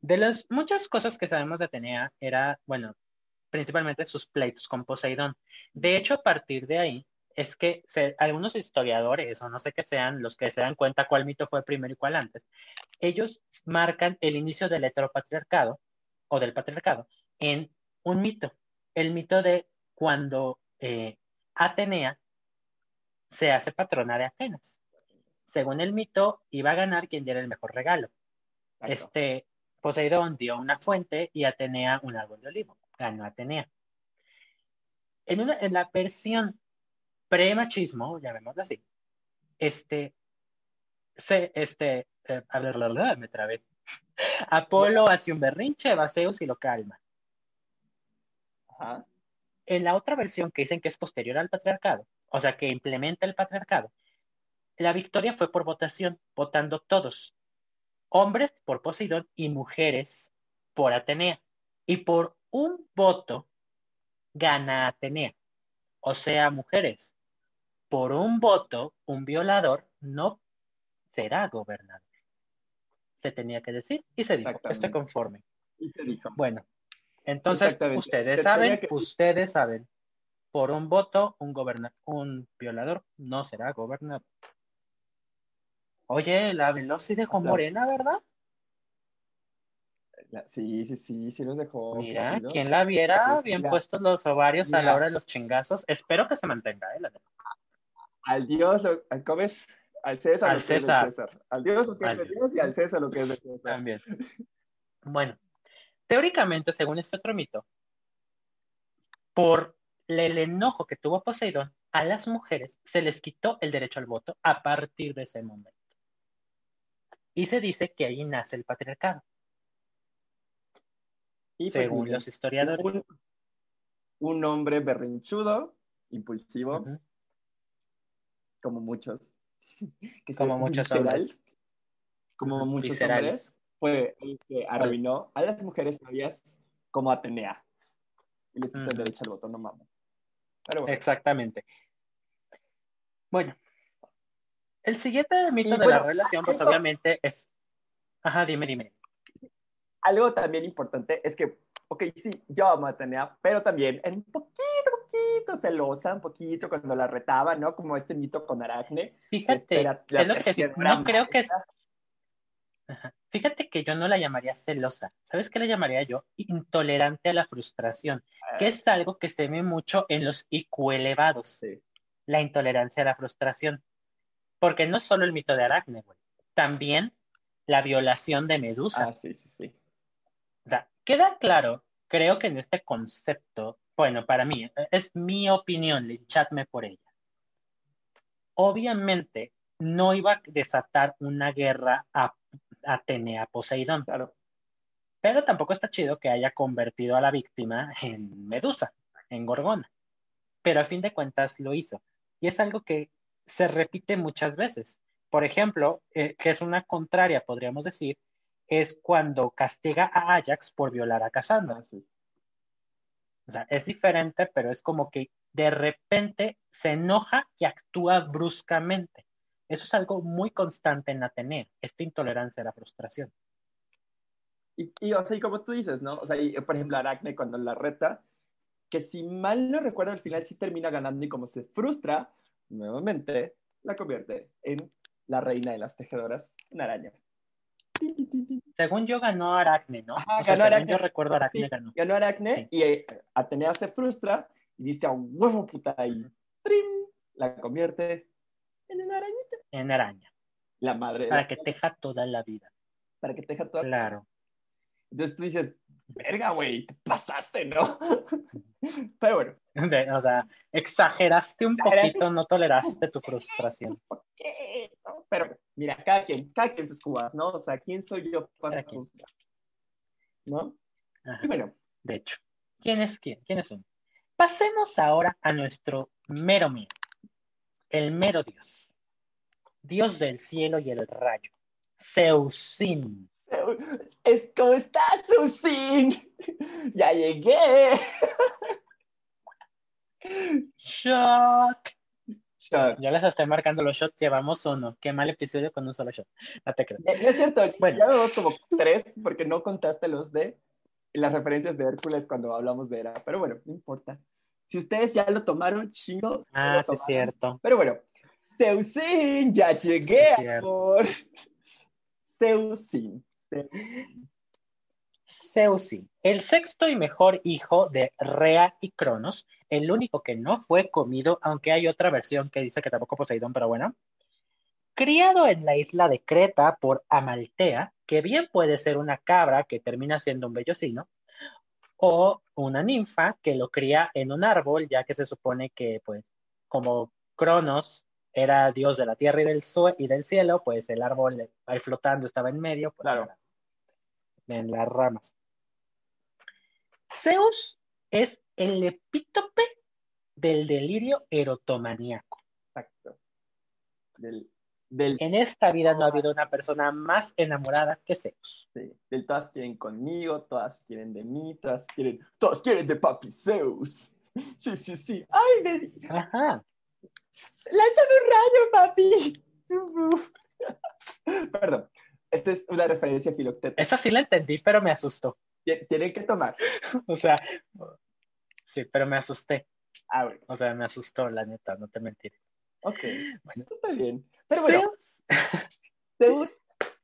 De las muchas cosas que sabemos de Atenea era, bueno, principalmente sus pleitos con Poseidón. De hecho, a partir de ahí, es que algunos historiadores, o no sé qué sean, los que se dan cuenta cuál mito fue primero y cuál antes, ellos marcan el inicio del heteropatriarcado o del patriarcado en un mito, el mito de cuando eh, Atenea se hace patrona de Atenas. Según el mito, iba a ganar quien diera el mejor regalo. Este Poseidón dio una fuente y Atenea un árbol de olivo. Ganó Atenea. En, una, en la versión pre-machismo, llamémoslo así, este, se, este, eh, me trabé. Apolo hace un berrinche, va Zeus y lo calma. En la otra versión que dicen que es posterior al patriarcado, o sea, que implementa el patriarcado, la victoria fue por votación, votando todos, hombres por Poseidón y mujeres por Atenea. Y por un voto gana Atenea o sea, mujeres, por un voto, un violador no será gobernador. Se tenía que decir y se dijo, estoy conforme. Y se dijo. Bueno, entonces ustedes saben, ustedes saben, por un voto, un, un violador no será gobernador. Oye, la Veloci dejó morena, ¿verdad? Sí, sí, sí, sí los dejó. Mira, quien la viera bien puestos los ovarios a la hora de los chingazos. Espero que se mantenga, ¿eh? Al Dios, al, ¿cómo es? Al César, al César. César. Al Dios lo que es de Dios y al César lo que es de César. También. Bueno, teóricamente, según este otro mito, por el enojo que tuvo Poseidón, a las mujeres se les quitó el derecho al voto a partir de ese momento. Y se dice que ahí nace el patriarcado. Y pues, según los historiadores. Un, hombre berrinchudo, impulsivo, como muchos. como muchos hombres. Como muchos hombres, fue el que arruinó a las mujeres sabias como Atenea. Y le quitó el derecho al voto, no mames. Exactamente. Bueno, el siguiente mito de la relación, pues obviamente es. Ajá, dime, dime algo también importante es que, ok, sí, yo amo a Atenea, pero también era un poquito, poquito celosa, un poquito cuando la retaba, ¿no? Como este mito con Aracne. Fíjate, es lo que no creo que es... Fíjate que yo no la llamaría celosa. ¿Sabes qué la llamaría yo? Intolerante a la frustración, que es algo que se ve mucho en los IQ elevados. La intolerancia a la frustración. Porque no es solo el mito de Aracne, güey. También la violación de Medusa. Ah, sí, sí, sí. O sea, queda claro, creo que en este concepto, bueno, para mí, es mi opinión, linchadme por ella. Obviamente, no iba a desatar una guerra a Atenea Poseidón. Claro. Pero tampoco está chido que haya convertido a la víctima en Medusa, en Gorgona. Pero a fin de cuentas lo hizo. Y es algo que se repite muchas veces. Por ejemplo, eh, que es una contraria, podríamos decir, es cuando castiga a Ajax por violar a Cassandra. O sea, es diferente, pero es como que de repente se enoja y actúa bruscamente. Eso es algo muy constante en Atenea, esta intolerancia a la frustración. Y, y, o sea, y como tú dices, ¿no? O sea, y, por ejemplo, Aracne cuando la reta, que si mal no recuerdo, al final sí termina ganando y como se frustra, nuevamente la convierte en la reina de las tejedoras, una araña. Según yo ganó Aracne, ¿no? o sea, ganó Aracne. Yo recuerdo Aracne ganó. Ganó Aracne y eh, Atenea se frustra y dice a huevo puta y ¡trim! la convierte en una arañita. En araña. La madre. Para que teja toda la vida. Para que teja toda Claro. Entonces tú dices, verga, güey, te pasaste, ¿no? Pero bueno. O sea, exageraste un poquito, no toleraste tu frustración. Pero mira, cada quien, cada quien sus cubas, ¿no? O sea, ¿quién soy yo para frustrar? ¿No? Y bueno. De hecho, ¿quién es quién? ¿Quién es uno? Pasemos ahora a nuestro mero mío, el mero Dios, Dios del cielo y el rayo, Zeusin. Es, ¿Cómo estás, Zeusin? Ya llegué. Shot. Shot. Ya les estoy marcando los shots, llevamos uno. Qué mal episodio con un solo shot. No te creo. No es cierto, bueno. ya vemos como tres porque no contaste los de las referencias de Hércules cuando hablamos de Hera, pero bueno, no importa. Si ustedes ya lo tomaron, chingo. Ah, sí, es cierto. Pero bueno, Zeusin, ya llegué por Zeusin. Zeusin, el sexto y mejor hijo de Rea y Cronos, el único que no fue comido, aunque hay otra versión que dice que tampoco Poseidón, pero bueno. Criado en la isla de Creta por Amaltea, que bien puede ser una cabra que termina siendo un bellocino, o una ninfa que lo cría en un árbol, ya que se supone que, pues, como Cronos era dios de la tierra y del, y del cielo, pues el árbol ahí flotando estaba en medio, pues, claro. En las ramas. Zeus es el epítope del delirio erotomaníaco. Exacto. Del en esta vida no ha habido una persona más enamorada que Zeus. Sí, del todas quieren conmigo, todas quieren de mí, todas quieren, todas quieren de papi Zeus. Sí, sí, sí. ¡Ay, me... Ajá. ¡Lánzame un rayo, papi! Perdón, esta es una referencia a Filoctetes. Esta sí la entendí, pero me asustó. Tienen que tomar. o sea, sí, pero me asusté. Ah, bueno. O sea, me asustó, la neta, no te mentiré. Ok, bueno, está bien. Pero bueno, Zeus,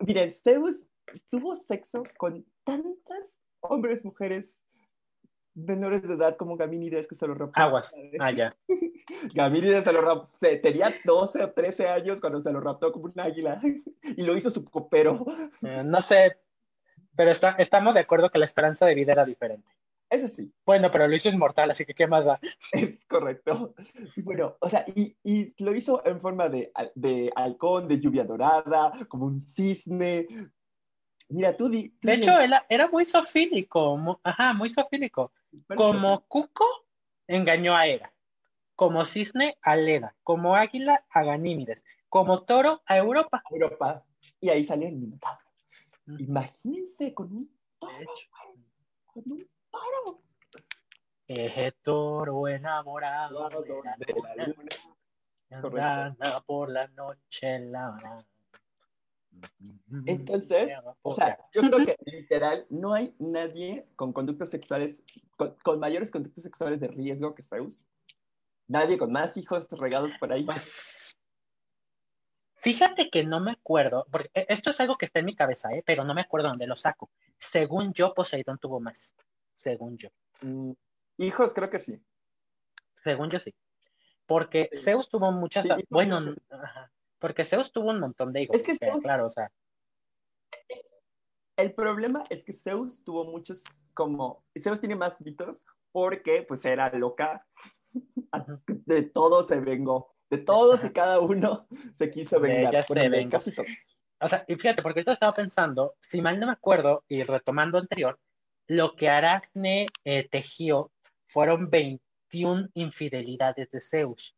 miren, Zeus tuvo sexo con tantas hombres, mujeres menores de edad como Gamínides que se lo raptó. Aguas, ah, ya. Gamínides se lo raptó, tenía 12 o 13 años cuando se lo raptó como un águila y lo hizo su copero. Eh, no sé, pero está, estamos de acuerdo que la esperanza de vida era diferente. Eso sí. Bueno, pero lo hizo inmortal, así que ¿qué más da? Es correcto. bueno, o sea, y, y, lo hizo en forma de, de, halcón, de lluvia dorada, como un cisne. Mira, tú di. de hecho, él era muy sofílico, ajá, muy sofílico. Como Cuco engañó a Hera, como cisne a Leda, como águila a Ganímides, como toro a Europa. Europa. Y ahí salió el Minotauro. Imagínense con un toro, con un toro. Eje toro enamorado de la luna, por la noche la Entonces, o sea, yo creo que literal no hay nadie con conductas sexuales, con, mayores conductas sexuales de riesgo que Zeus. Nadie con más hijos regados por ahí. Pues, fíjate que no me acuerdo, porque e, esto es algo que está en mi cabeza, ¿eh? pero no me acuerdo dónde lo saco. Según yo, Poseidón tuvo más según yo. Mm, hijos, creo que sí. Según yo sí. Porque Zeus tuvo muchas. bueno, porque Zeus tuvo un montón de hijos. Es que claro, o sea. El problema es que Zeus tuvo muchos, como. Zeus tiene más mitos porque, pues, era loca. De todos se vengó. De todos y cada uno se quiso vengar. se casi todos. O sea, y fíjate, porque yo estaba pensando, si mal no me acuerdo, y retomando anterior, lo que Aracne eh, tejió fueron 21 infidelidades de Zeus.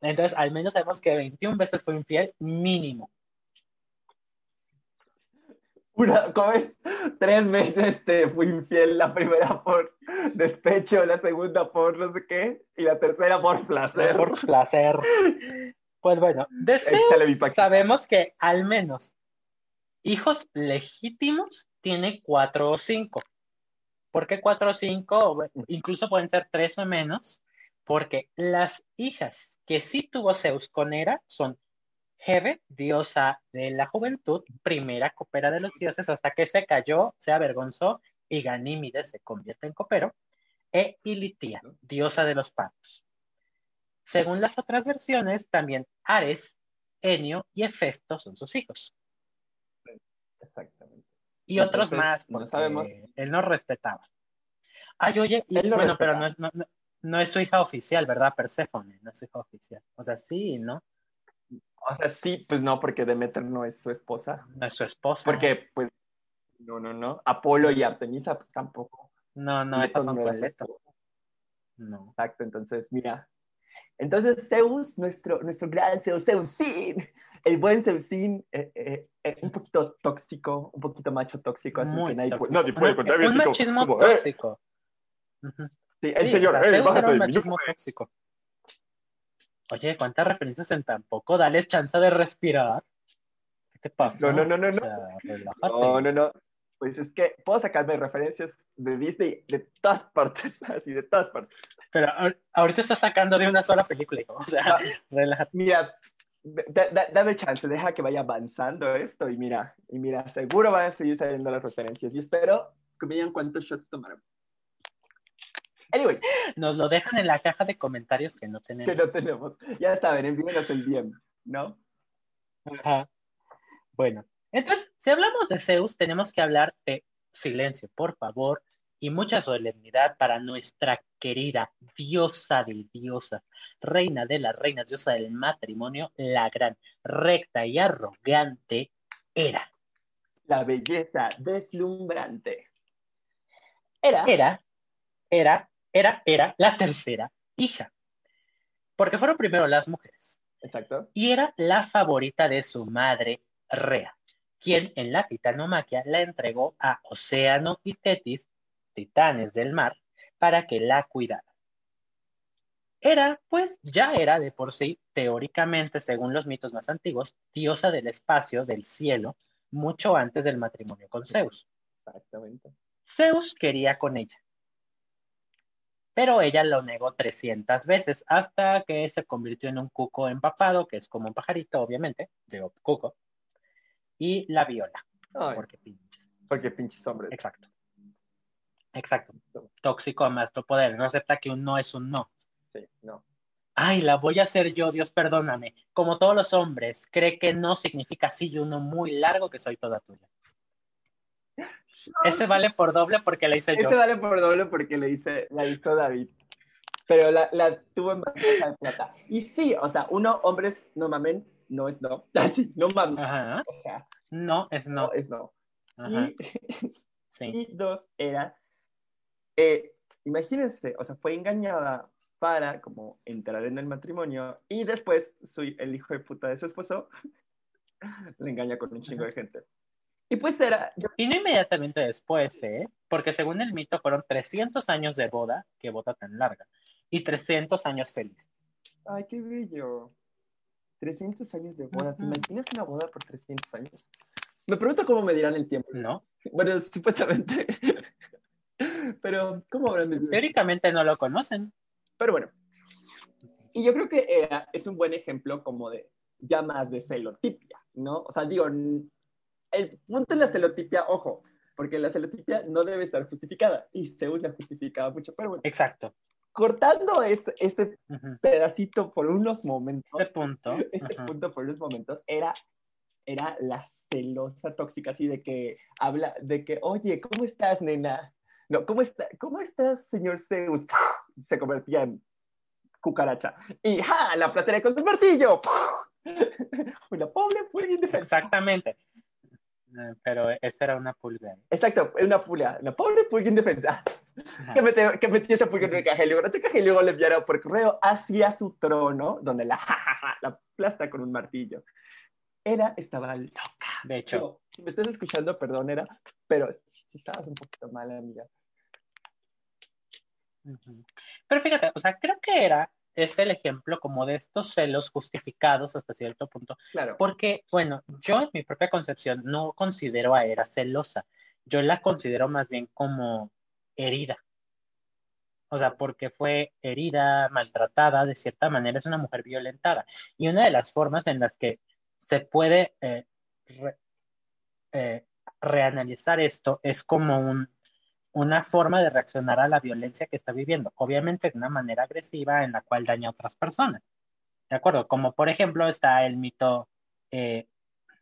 Entonces, al menos sabemos que 21 veces fue infiel mínimo. Una, ¿cómo es? Tres veces te fui infiel, la primera por despecho, la segunda por no sé qué, y la tercera por placer. Por placer. Pues bueno, de Zeus sabemos que al menos hijos legítimos tiene cuatro o cinco. ¿Por qué cuatro o cinco? Incluso pueden ser tres o menos, porque las hijas que sí tuvo Zeus con Hera son Hebe, diosa de la juventud, primera copera de los dioses, hasta que se cayó, se avergonzó y Ganímides se convierte en copero, e Ilitia, diosa de los patos. Según las otras versiones, también Ares, Enio y Hefesto son sus hijos. Exactamente. Y otros más, porque no sabemos. él no respetaba. Ay, oye, bueno, pero no es, no, es su hija oficial, ¿verdad? Perséfone, no es su hija oficial. O sea, sí, ¿no? O sea, sí, pues no, porque Demeter no es su esposa. No es su esposa. Porque, pues, no, no, no. Apolo y Artemisa, pues tampoco. No, no, esas son no No. Exacto, entonces, mira. Entonces, Zeus, nuestro, nuestro gran Zeus, Zeusín, el buen Zeusín, eh, eh, eh, un poquito tóxico, un poquito macho tóxico, así que nadie puede, nadie puede contar Un machismo tóxico. Sí, el señor, o Zeus era un machismo tóxico. Oye, ¿cuántas referencias en tan poco? Dale chance de respirar. ¿Qué te pasa? No, no, no, no. no, no, no. Pues es que puedo sacarme referencias de Disney de todas partes, así de todas partes. Pero ahorita estás sacando de una sola película, o sea, relájate. Mira, dame chance, deja que vaya avanzando esto y mira, y mira, seguro van a seguir saliendo las referencias y espero que me digan cuántos shots tomaron. Anyway. Nos lo dejan en la caja de comentarios que no tenemos. Que no tenemos. Ya saben, envíenos el bien, ¿no? Ajá. Bueno, entonces, si hablamos de Zeus, tenemos que hablar de silencio, por favor, y mucha solemnidad para nuestra querida diosa de diosas, reina de las reinas, diosa del matrimonio, la gran, recta y arrogante era. La belleza deslumbrante. Era. Era, era, era, era la tercera hija. Porque fueron primero las mujeres. Exacto. Y era la favorita de su madre, Rea quien en la titanomaquia la entregó a Océano y Tetis, titanes del mar, para que la cuidara. Era, pues ya era de por sí, teóricamente, según los mitos más antiguos, diosa del espacio, del cielo, mucho antes del matrimonio con Zeus. Exactamente. Zeus quería con ella. Pero ella lo negó 300 veces hasta que se convirtió en un cuco empapado, que es como un pajarito, obviamente, de cuco, y la viola. porque pinches. Porque pinches hombres. Exacto. Exacto. Tóxico a más tu poder. No acepta que un no es un no. Sí, no. Ay, la voy a hacer yo, Dios perdóname. Como todos los hombres, cree que no significa sí y uno muy largo que soy toda tuya. Ese vale por doble porque la hice yo. Ese vale por doble porque le hice, la hizo David. Pero la, la tuvo en bandeja de plata. Y sí, o sea, uno, hombres no mamen, no es no. no mames. O sea, no es no. es no. Y, dos era, eh, imagínense, o sea, fue engañada para como entrar en el matrimonio y después soy el hijo de puta de su esposo le engaña con un chingo de gente. Y pues era... Vino inmediatamente después, ¿eh? Porque según el mito fueron 300 años de boda, qué boda tan larga, y 300 años felices. Ay, qué bello. 300 años de boda. ¿Te imaginas una boda por 300 años? Me pregunto cómo me dirán el tiempo. No. Bueno, supuestamente. Pero, ¿cómo habrán vivido? Teóricamente no lo conocen. Pero bueno. Y yo creo que es un buen ejemplo como de ya más de celotipia, ¿no? O sea, digo, el punto de la celotipia, ojo, porque la celotipia no debe estar justificada y Zeus la justificaba mucho, pero bueno. Exacto cortando este, este pedacito por unos momentos, este punto, este punto por unos momentos, era, era la celosa tóxica, así de que habla, de que, oye, ¿cómo estás, nena? No, ¿cómo, está, ¿cómo estás, señor Zeus? Se convertía en cucaracha. Y ¡ja! La aplastaré con tu martillo. Una pobre fue indefensa. Exactamente. Eh, pero esa era una pulga. Exacto, una pulga. La pobre pulga indefensa que, metió, que metió ese pulgar en el caja y luego, no y luego le enviaron por correo hacia su trono, donde la, la aplasta con un martillo. Era, estaba loca. De hecho. si me estás escuchando, perdón, era, pero si estabas un poquito mal, amiga. Pero fíjate, o sea, creo que era es el ejemplo como de estos celos justificados hasta cierto punto. Claro. Porque, bueno, yo en mi propia concepción no considero a Era celosa. Yo la considero más bien como herida. O sea, porque fue herida, maltratada, de cierta manera es una mujer violentada. Y una de las formas en las que se puede eh, eh, reanalizar esto es como un, una forma de reaccionar a la violencia que está viviendo, obviamente de una manera agresiva en la cual daña a otras personas. ¿De acuerdo? Como por ejemplo está el mito eh,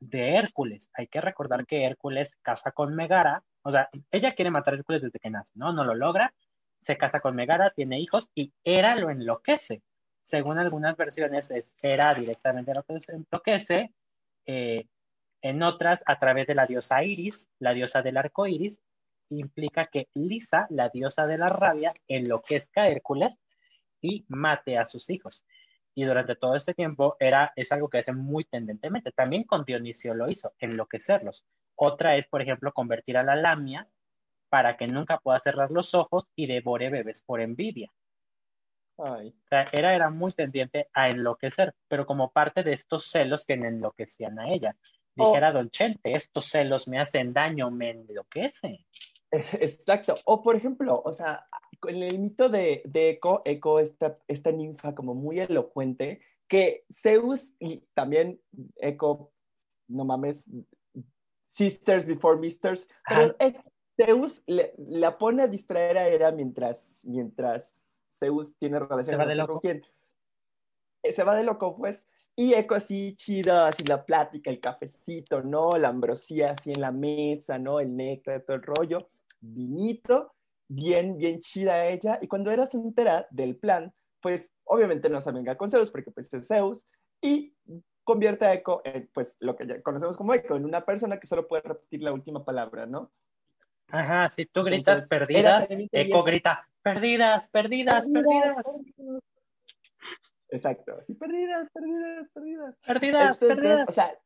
de Hércules. Hay que recordar que Hércules casa con Megara, o sea, ella quiere matar a Hércules desde que nace, ¿no? No lo logra, se casa con Megara, tiene hijos y Hera lo enloquece. Según algunas versiones, es Hera directamente lo que se enloquece, eh, en otras a través de la diosa Iris, la diosa del arco iris, implica que Lisa, la diosa de la rabia, enloquezca a Hércules y mate a sus hijos. Y durante todo este tiempo era, es algo que hace muy tendentemente. También con Dionisio lo hizo, enloquecerlos. Otra es, por ejemplo, convertir a la lamia para que nunca pueda cerrar los ojos y devore bebés por envidia. Ay. O sea, era, era muy tendiente a enloquecer, pero como parte de estos celos que enloquecían a ella. Dijera Don Chente, estos celos me hacen daño, me enloquecen. Exacto. O por ejemplo, o sea, en el mito de, de Eco, Eco, esta, esta ninfa como muy elocuente, que Zeus y también Eco, no mames, Sisters Before Misters, pero Zeus le, la pone a distraer a Hera mientras, mientras Zeus tiene relaciones con quién. Eh, se va de loco, pues. Y Eco así chido, así la plática, el cafecito, ¿no? La ambrosía así en la mesa, ¿no? El néctar, todo el rollo vinito, bien, bien chida ella, y cuando era entera del plan, pues obviamente no se venga con Zeus, porque pues es Zeus, y convierte a Echo en, pues, lo que ya conocemos como Echo, en una persona que solo puede repetir la última palabra, ¿no? Ajá, si tú gritas perdidas, Echo grita perdidas, perdidas, perdidas. Exacto. perdidas, perdidas, perdidas. Perdidas, perdidas. O sea,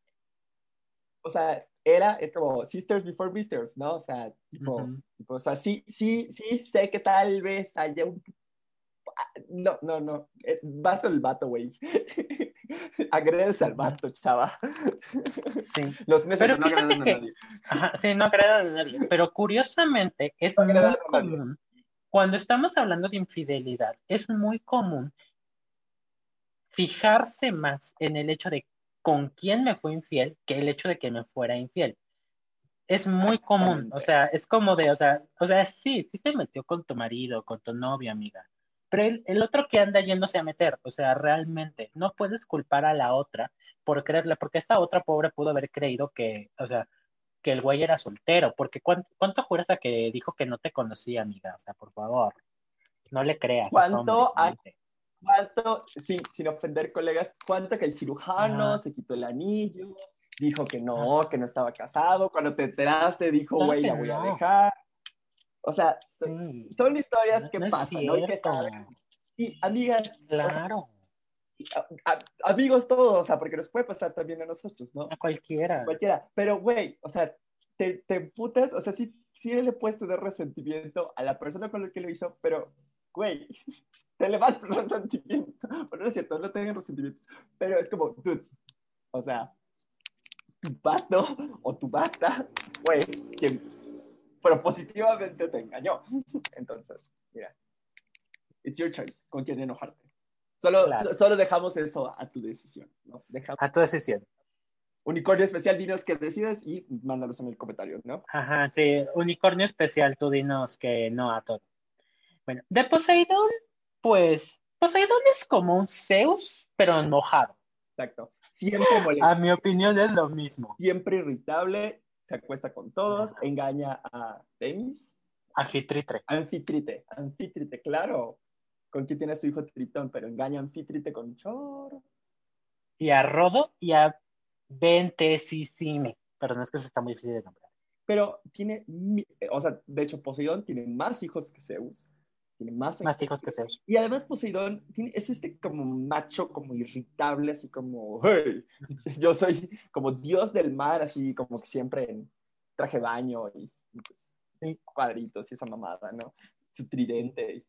o sea, era, es como Sisters Before Misters, ¿no? O sea, tipo, o sea, sí, sí, sí sé que tal vez haya un... No, no, no, eh, vas el vato, güey. Agredes al vato, chava. Sí. Los meses Pero no que... a nadie. Ajá, sí, no agredan a nadie. Pero curiosamente es muy común, cuando estamos hablando de infidelidad, es muy común fijarse más en el hecho de con quién me fue infiel que el hecho de que me fuera infiel. Es muy común, o sea, es como de, o sea, o sea, sí, sí se metió con tu marido, con tu novia, amiga, pero el, el otro que anda yéndose a meter, o sea, realmente no puedes culpar a la otra por creerle, porque esta otra pobre pudo haber creído que, o sea, que el güey era soltero, porque ¿cuánto, cuánto juras a que dijo que no te conocía, amiga? O sea, por favor, no le creas. ¿Cuánto, cuánto, sin, sin ofender colegas, cuánto que el cirujano se quitó el anillo, dijo que no, que no estaba casado, cuando te enteraste dijo, güey, la voy a dejar. O sea, son historias que pasan, ¿no? Y que Y amigas, claro. amigos todos, o sea, porque nos puede pasar también a nosotros, ¿no? A cualquiera. Cualquiera. Pero, güey, o sea, te, te putas, o sea, sí, sí le puedes tener resentimiento a la persona con la que lo hizo, pero, güey, te le vas por resentimiento. Bueno, no es cierto, no tengan resentimientos, pero es como, dude, o sea, tu pato o tu bata, güey, que propositivamente te engañó. Entonces, mira, it's your choice con quién enojarte. Solo, solo dejamos eso a tu decisión. ¿no? Dejamos... A tu decisión. Unicornio especial, dinos que decides y mándalos en el comentario, ¿no? Ajá, sí, unicornio especial, tú dinos que no a todo. Bueno, de Poseidón pues Poseidón es como un Zeus, pero enojado. Exacto. Siempre molesto. A mi opinión es lo mismo. Siempre irritable, se acuesta con todos, engaña a Temis. Anfitritre. Anfitrite, Anfitrite, claro. Con quien tiene a su hijo Tritón, pero engaña a Anfitrite con Choro. Y a Rodo y a Ventesicime. Perdón, es que eso está muy difícil de nombrar. Pero tiene, o sea, de hecho, Poseidón tiene más hijos que Zeus tiene más, más hijos que Zeus. Y además Poseidón tiene, es este como macho, como irritable, así como, hey, yo soy como dios del mar, así como que siempre en traje baño y, pues, cuadritos y esa mamada, ¿no? Su tridente.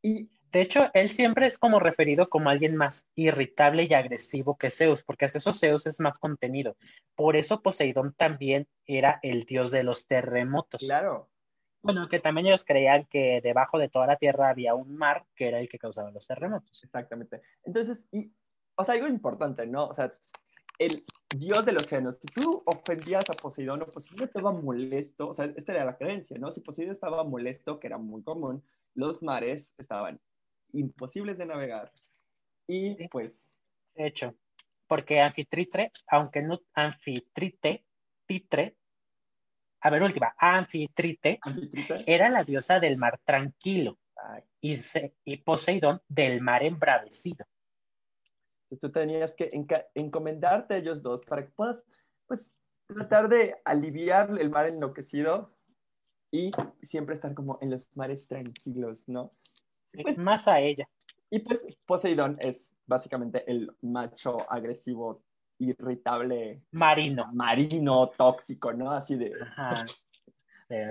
Y De hecho, él siempre es como referido como alguien más irritable y agresivo que Zeus, porque hace eso Zeus es más contenido. Por eso Poseidón también era el dios de los terremotos. Claro. Bueno, que también ellos creían que debajo de toda la tierra había un mar que era el que causaba los terremotos. Exactamente. Entonces, y, o sea, algo importante, ¿no? O sea, el dios del océano, si tú ofendías a Poseidón o Poseidón estaba molesto, o sea, esta era la creencia, ¿no? Si Poseidón estaba molesto, que era muy común, los mares estaban imposibles de navegar. Y pues... De hecho, porque Anfitritre, aunque no Anfitrite, Titre, a ver, última, Anfitrite, era la diosa del mar tranquilo y, y, Poseidón del mar embravecido. Entonces tú tenías que encomendarte a ellos dos para que puedas, pues, tratar de aliviar el mar enloquecido y siempre estar como en los mares tranquilos, ¿no? pues, más a ella. Y pues Poseidón es básicamente el macho agresivo, irritable. Marino. Marino, tóxico, ¿no? Así de... Ajá.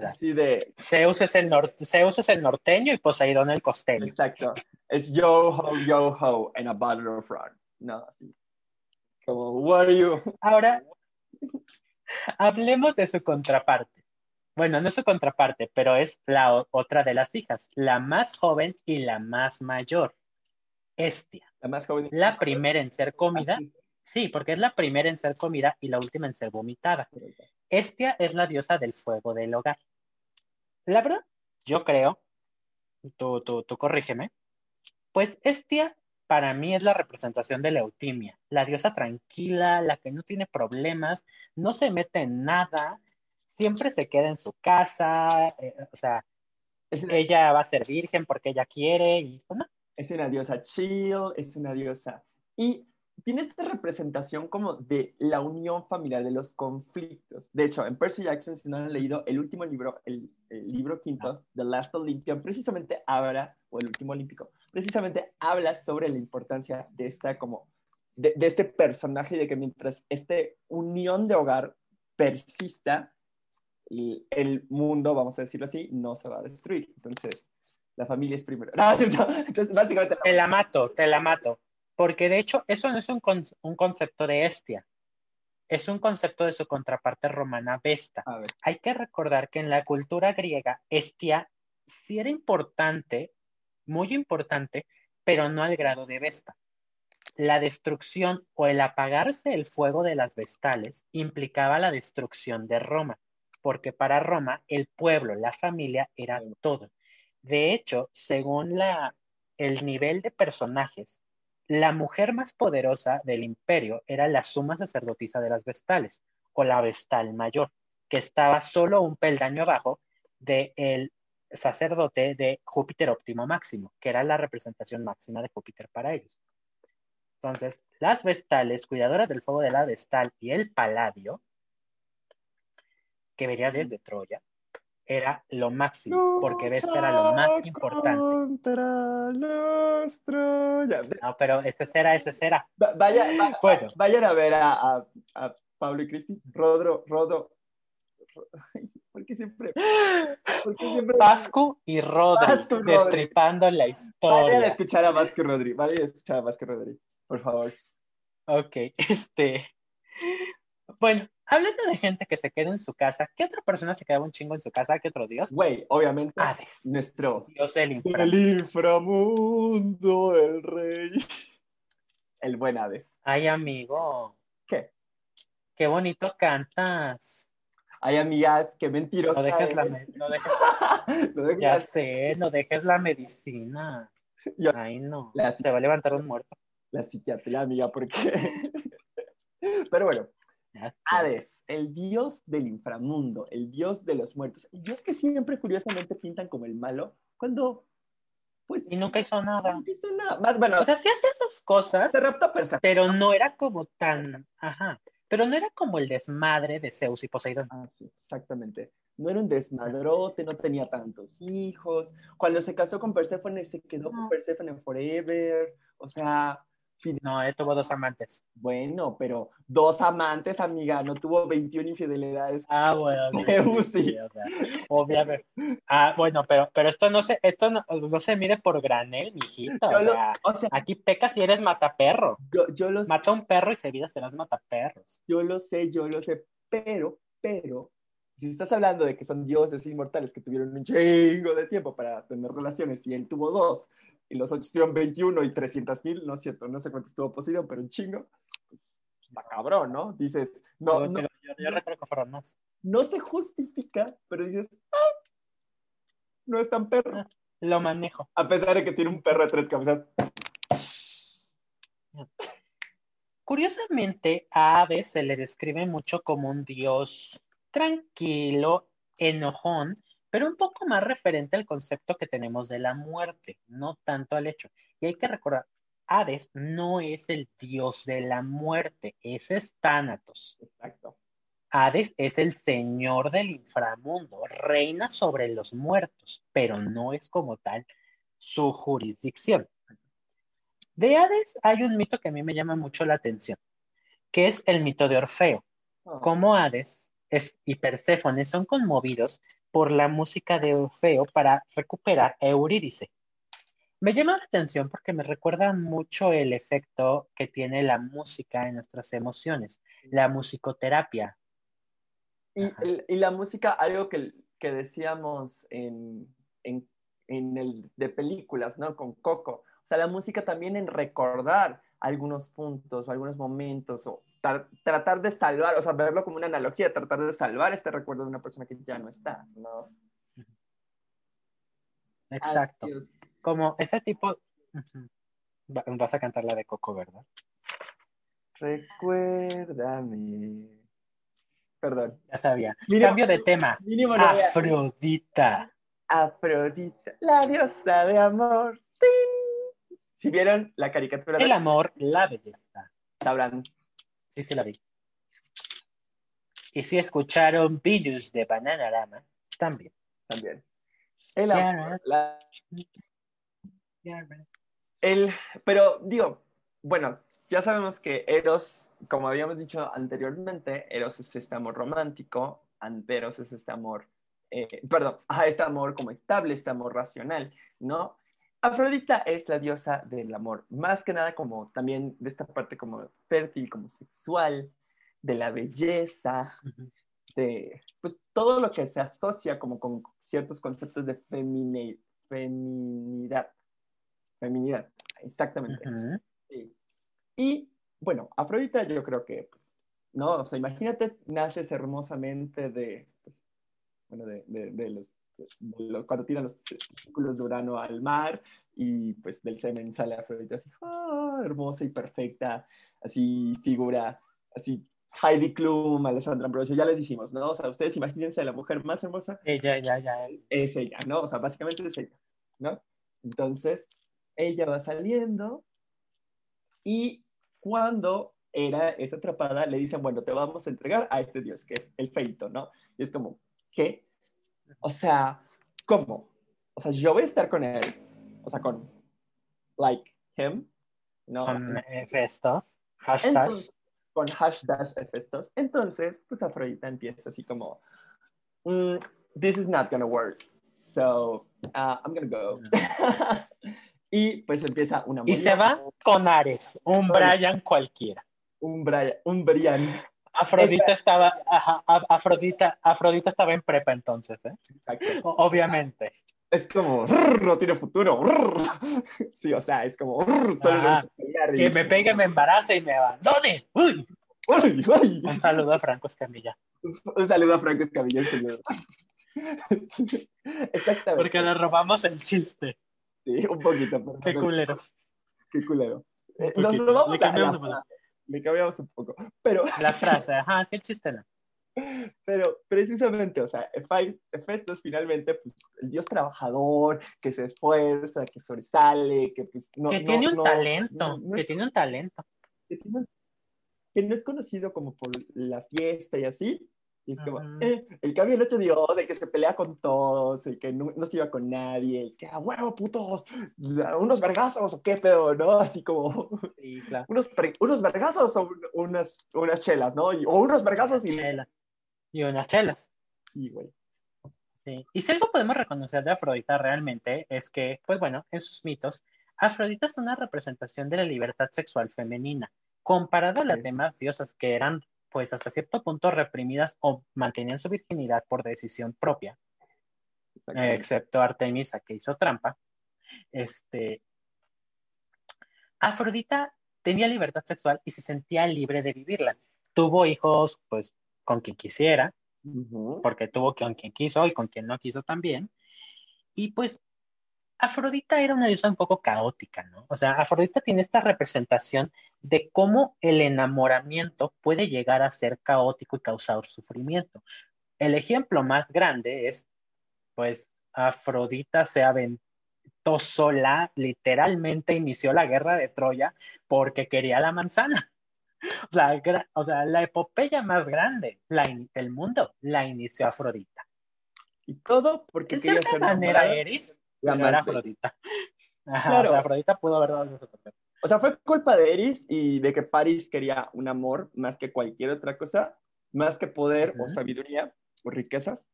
Así de... Zeus es, el Zeus es el norteño y Poseidón el costeño. Exacto. Es yo ho, yo ho, en a bottle of rum. No. Como, what are you? Ahora, hablemos de su contraparte. Bueno, no es su contraparte, pero es la otra de las hijas, la más joven y la más mayor, Estia. La más joven. La primera en ser comida. Sí, porque es la primera en ser comida y la última en ser vomitada. Estia es la diosa del fuego del hogar. La verdad, yo creo, tú, tú, tú corrígeme, pues Estia para mí es la representación de la eutimia, la diosa tranquila, la que no tiene problemas, no se mete en nada, siempre se queda en su casa, eh, o sea, ella va a ser virgen porque ella quiere y ¿no? Es una diosa chill, es una diosa. Y tiene esta representación como de la unión familiar, de los conflictos. De hecho, en Percy Jackson, si no han leído el último libro, el, libro quinto, ah. The Last Olympian, precisamente habla, o el último olímpico, precisamente habla sobre la importancia de esta como, de, de este personaje y de que mientras esta unión de hogar persista, el mundo, vamos a decirlo así, no se va a destruir. Entonces, la familia es primero. No, Entonces, básicamente... Te la mato, te la mato. Porque de hecho, eso no es un, un concepto de Estia. Es un concepto de su contraparte romana Vesta. Hay que recordar que en la cultura griega, Estia sí era importante, muy importante, pero no al grado de Vesta. La destrucción o el apagarse el fuego de las vestales implicaba la destrucción de Roma porque para Roma el pueblo, la familia era todo. De hecho, según la, el nivel de personajes, la mujer más poderosa del imperio era la suma sacerdotisa de las vestales, o la vestal mayor, que estaba solo un peldaño abajo del sacerdote de Júpiter óptimo máximo, que era la representación máxima de Júpiter para ellos. Entonces, las vestales, cuidadoras del fuego de la vestal y el paladio, que vería desde Troya, era lo máximo, porque Vesta era lo más importante. No, pero ese será, ese será. vaya, Vayan a ver a, a, Pablo y Cristi. Rodro, Rodo. ¿Por qué siempre? siempre... Vasco y Rodri, destripando la historia. Vayan a escuchar a Vasco y Rodri, vayan a escuchar a Vasco y Rodri, por favor. Ok, este. Bueno, hablando de gente que se queda en su casa, ¿qué otra persona se quedaba un chingo en su casa? ¿Qué otro dios? Güey, obviamente. Hades. Nuestro. Dios del inframundo. El inframundo, el rey. El buen Hades. Ay, amigo. ¿Qué? Qué bonito cantas. Ay, amigas, qué mentirosa. No dejes la no dejes... Ya sé, no dejes la medicina. Ay, no. Se va a levantar un muerto. La psiquiatría, amiga, porque. Pero bueno, Hades, el dios del inframundo, el dios de los muertos, el dios que siempre curiosamente pintan como el malo, cuando pues... Y nunca hizo nada. Nunca hizo nada. Más, bueno, o sea, sí hacía esas cosas, se rapta pero no era como tan, ajá, pero no era como el desmadre de Zeus y Poseidón. Ah, sí, exactamente. No era un desmadrote, no tenía tantos hijos. Cuando se casó con Perséfone, se quedó con Perséfone forever. O sea, No, él tuvo dos amantes. Bueno, pero dos amantes, amiga, no tuvo 21 infidelidades. Ah, bueno. Sí, obviamente. Ah, bueno, pero, pero esto no se, esto no, se mide por granel, mijito. O sea, aquí pecas y eres mataperro. Yo, yo lo Mata un perro y se vida serás mataperros. Yo lo sé, yo lo sé, pero, pero, si estás hablando de que son dioses inmortales que tuvieron un chingo de tiempo para tener relaciones y él tuvo dos, y los otros tuvieron 21 y 300 mil, no es cierto, no sé cuánto estuvo posible, pero un chingo, pues está cabrón, ¿no? Dices, no, no, yo, recuerdo que fueron más. No se justifica, pero dices, ah, no es tan perro. Ah, lo manejo. A pesar de que tiene un perro de tres cabezas. Curiosamente, a Hades se le describe mucho como un dios tranquilo, enojón, pero un poco más referente al concepto que tenemos de la muerte, no tanto al hecho. Y hay que recordar, Hades no es el dios de la muerte, ese es Thanatos. Exacto. Hades es el señor del inframundo, reina sobre los muertos, pero no es como tal su jurisdicción. De Hades hay un mito que a mí me llama mucho la atención, que es el mito de Orfeo. Ah. Como Hades y Perséfone son conmovidos por la música de Orfeo para recuperar a Eurídice. Me llama la atención porque me recuerda mucho el efecto que tiene la música en nuestras emociones, la musicoterapia. Y, la música, algo que, decíamos en, en, el de películas, ¿no? Con Coco. O sea, la música también en recordar algunos puntos o algunos momentos o tratar de salvar, o sea, verlo como una analogía, tratar de salvar este recuerdo de una persona que ya no está, ¿no? Exacto. Como ese tipo... Vas a cantar la de Coco, ¿verdad? Recuérdame. Perdón. Ya sabía. Cambio de tema. Afrodita. Afrodita, la diosa de amor. Si vieron la caricatura. El amor, la belleza. Sabrán Sí, sí la vi. Y si escucharon Venus de Bananarama, también. También. El, el, pero digo, bueno, ya sabemos que Eros, como habíamos dicho anteriormente, Eros es este amor romántico, Anteros es este amor, eh, perdón, este amor como estable, este amor racional, ¿no? Afrodita es la diosa del amor, más que nada como también de esta parte como fértil, como sexual, de la belleza, de pues, todo lo que se asocia como con ciertos conceptos de feminidad. Feminidad, exactamente. Y bueno, Afrodita yo creo que, pues, no, o sea, imagínate, naces hermosamente de, pues, bueno, de, de los cuando tiran los círculos de Urano al mar y pues del semen sale Afrodita así, ah, hermosa y perfecta, así figura, así Heidi Klum, Alessandra Ambrosio, ya les dijimos, ¿no? O sea, ustedes imagínense a la mujer más hermosa. Ella, ya, ya. Es ella, ¿no? O sea, básicamente es ella, ¿no? Entonces, ella va saliendo y cuando era esa atrapada, le dicen, bueno, te vamos a entregar a este dios, que es el feito, ¿no? Y es como, ¿qué? O sea, ¿cómo? O sea, yo voy a estar con él, o sea, con, like, him, ¿no? Con Festos, hashtag. con hashtag Festos. Entonces, pues Afrodita empieza así como, mm, this is not gonna work, so uh, I'm gonna go. y pues empieza una... Y se va con Ares, un Brian cualquiera. Un Brian, un Brian Afrodita estaba, Afrodita, Afrodita estaba en prepa entonces, ¿eh? Obviamente. Es como, no tiene futuro. Sí, o sea, es como, que me pegue, me embarace y me abandone. Uy. Un saludo a Franco Escamilla. Un saludo a Franco Escamilla, señor. Exactamente. Porque le robamos el chiste. Sí, un poquito. Qué culero. Qué culero. Eh, nos robamos la, me cambiamos un poco. Pero... La frase, ajá, qué chiste no. Pero precisamente, o sea, Hefestos finalmente, pues, el dios trabajador, que se esfuerza, que sobresale, que pues no... Que tiene un talento, que tiene un talento. Que, no es conocido como por la fiesta y así, Y es como, eh, el cambio el otro dios, el que se pelea con todos, el que no, se iba con nadie, el que, a huevo, putos, unos vergazos o qué pedo, ¿no? Así como, sí, claro. unos, unos vergazos o unas, unas chelas, ¿no? o unos vergazos y... Y unas chelas. Sí, güey. Sí. Y si algo podemos reconocer de Afrodita realmente es que, pues bueno, en sus mitos, Afrodita es una representación de la libertad sexual femenina, comparado a las demás diosas que eran pues hasta cierto punto reprimidas o mantenían su virginidad por decisión propia, excepto Artemisa que hizo trampa, este, Afrodita tenía libertad sexual y se sentía libre de vivirla. Tuvo hijos pues con quien quisiera, porque tuvo con quien quiso y con quien no quiso también. Y pues Afrodita era una diosa un poco caótica, ¿no? O sea, Afrodita tiene esta representación de cómo el enamoramiento puede llegar a ser caótico y causar sufrimiento. El ejemplo más grande es, pues, Afrodita se aventó sola, literalmente inició la guerra de Troya porque quería la manzana. O sea, o sea la epopeya más grande la del mundo la inició Afrodita. Y todo porque de cierta manera Eris la era Afrodita. claro. Afrodita pudo haber dado O sea, fue culpa de Eris y de que Paris quería un amor más que cualquier otra cosa, más que poder o sabiduría o riquezas.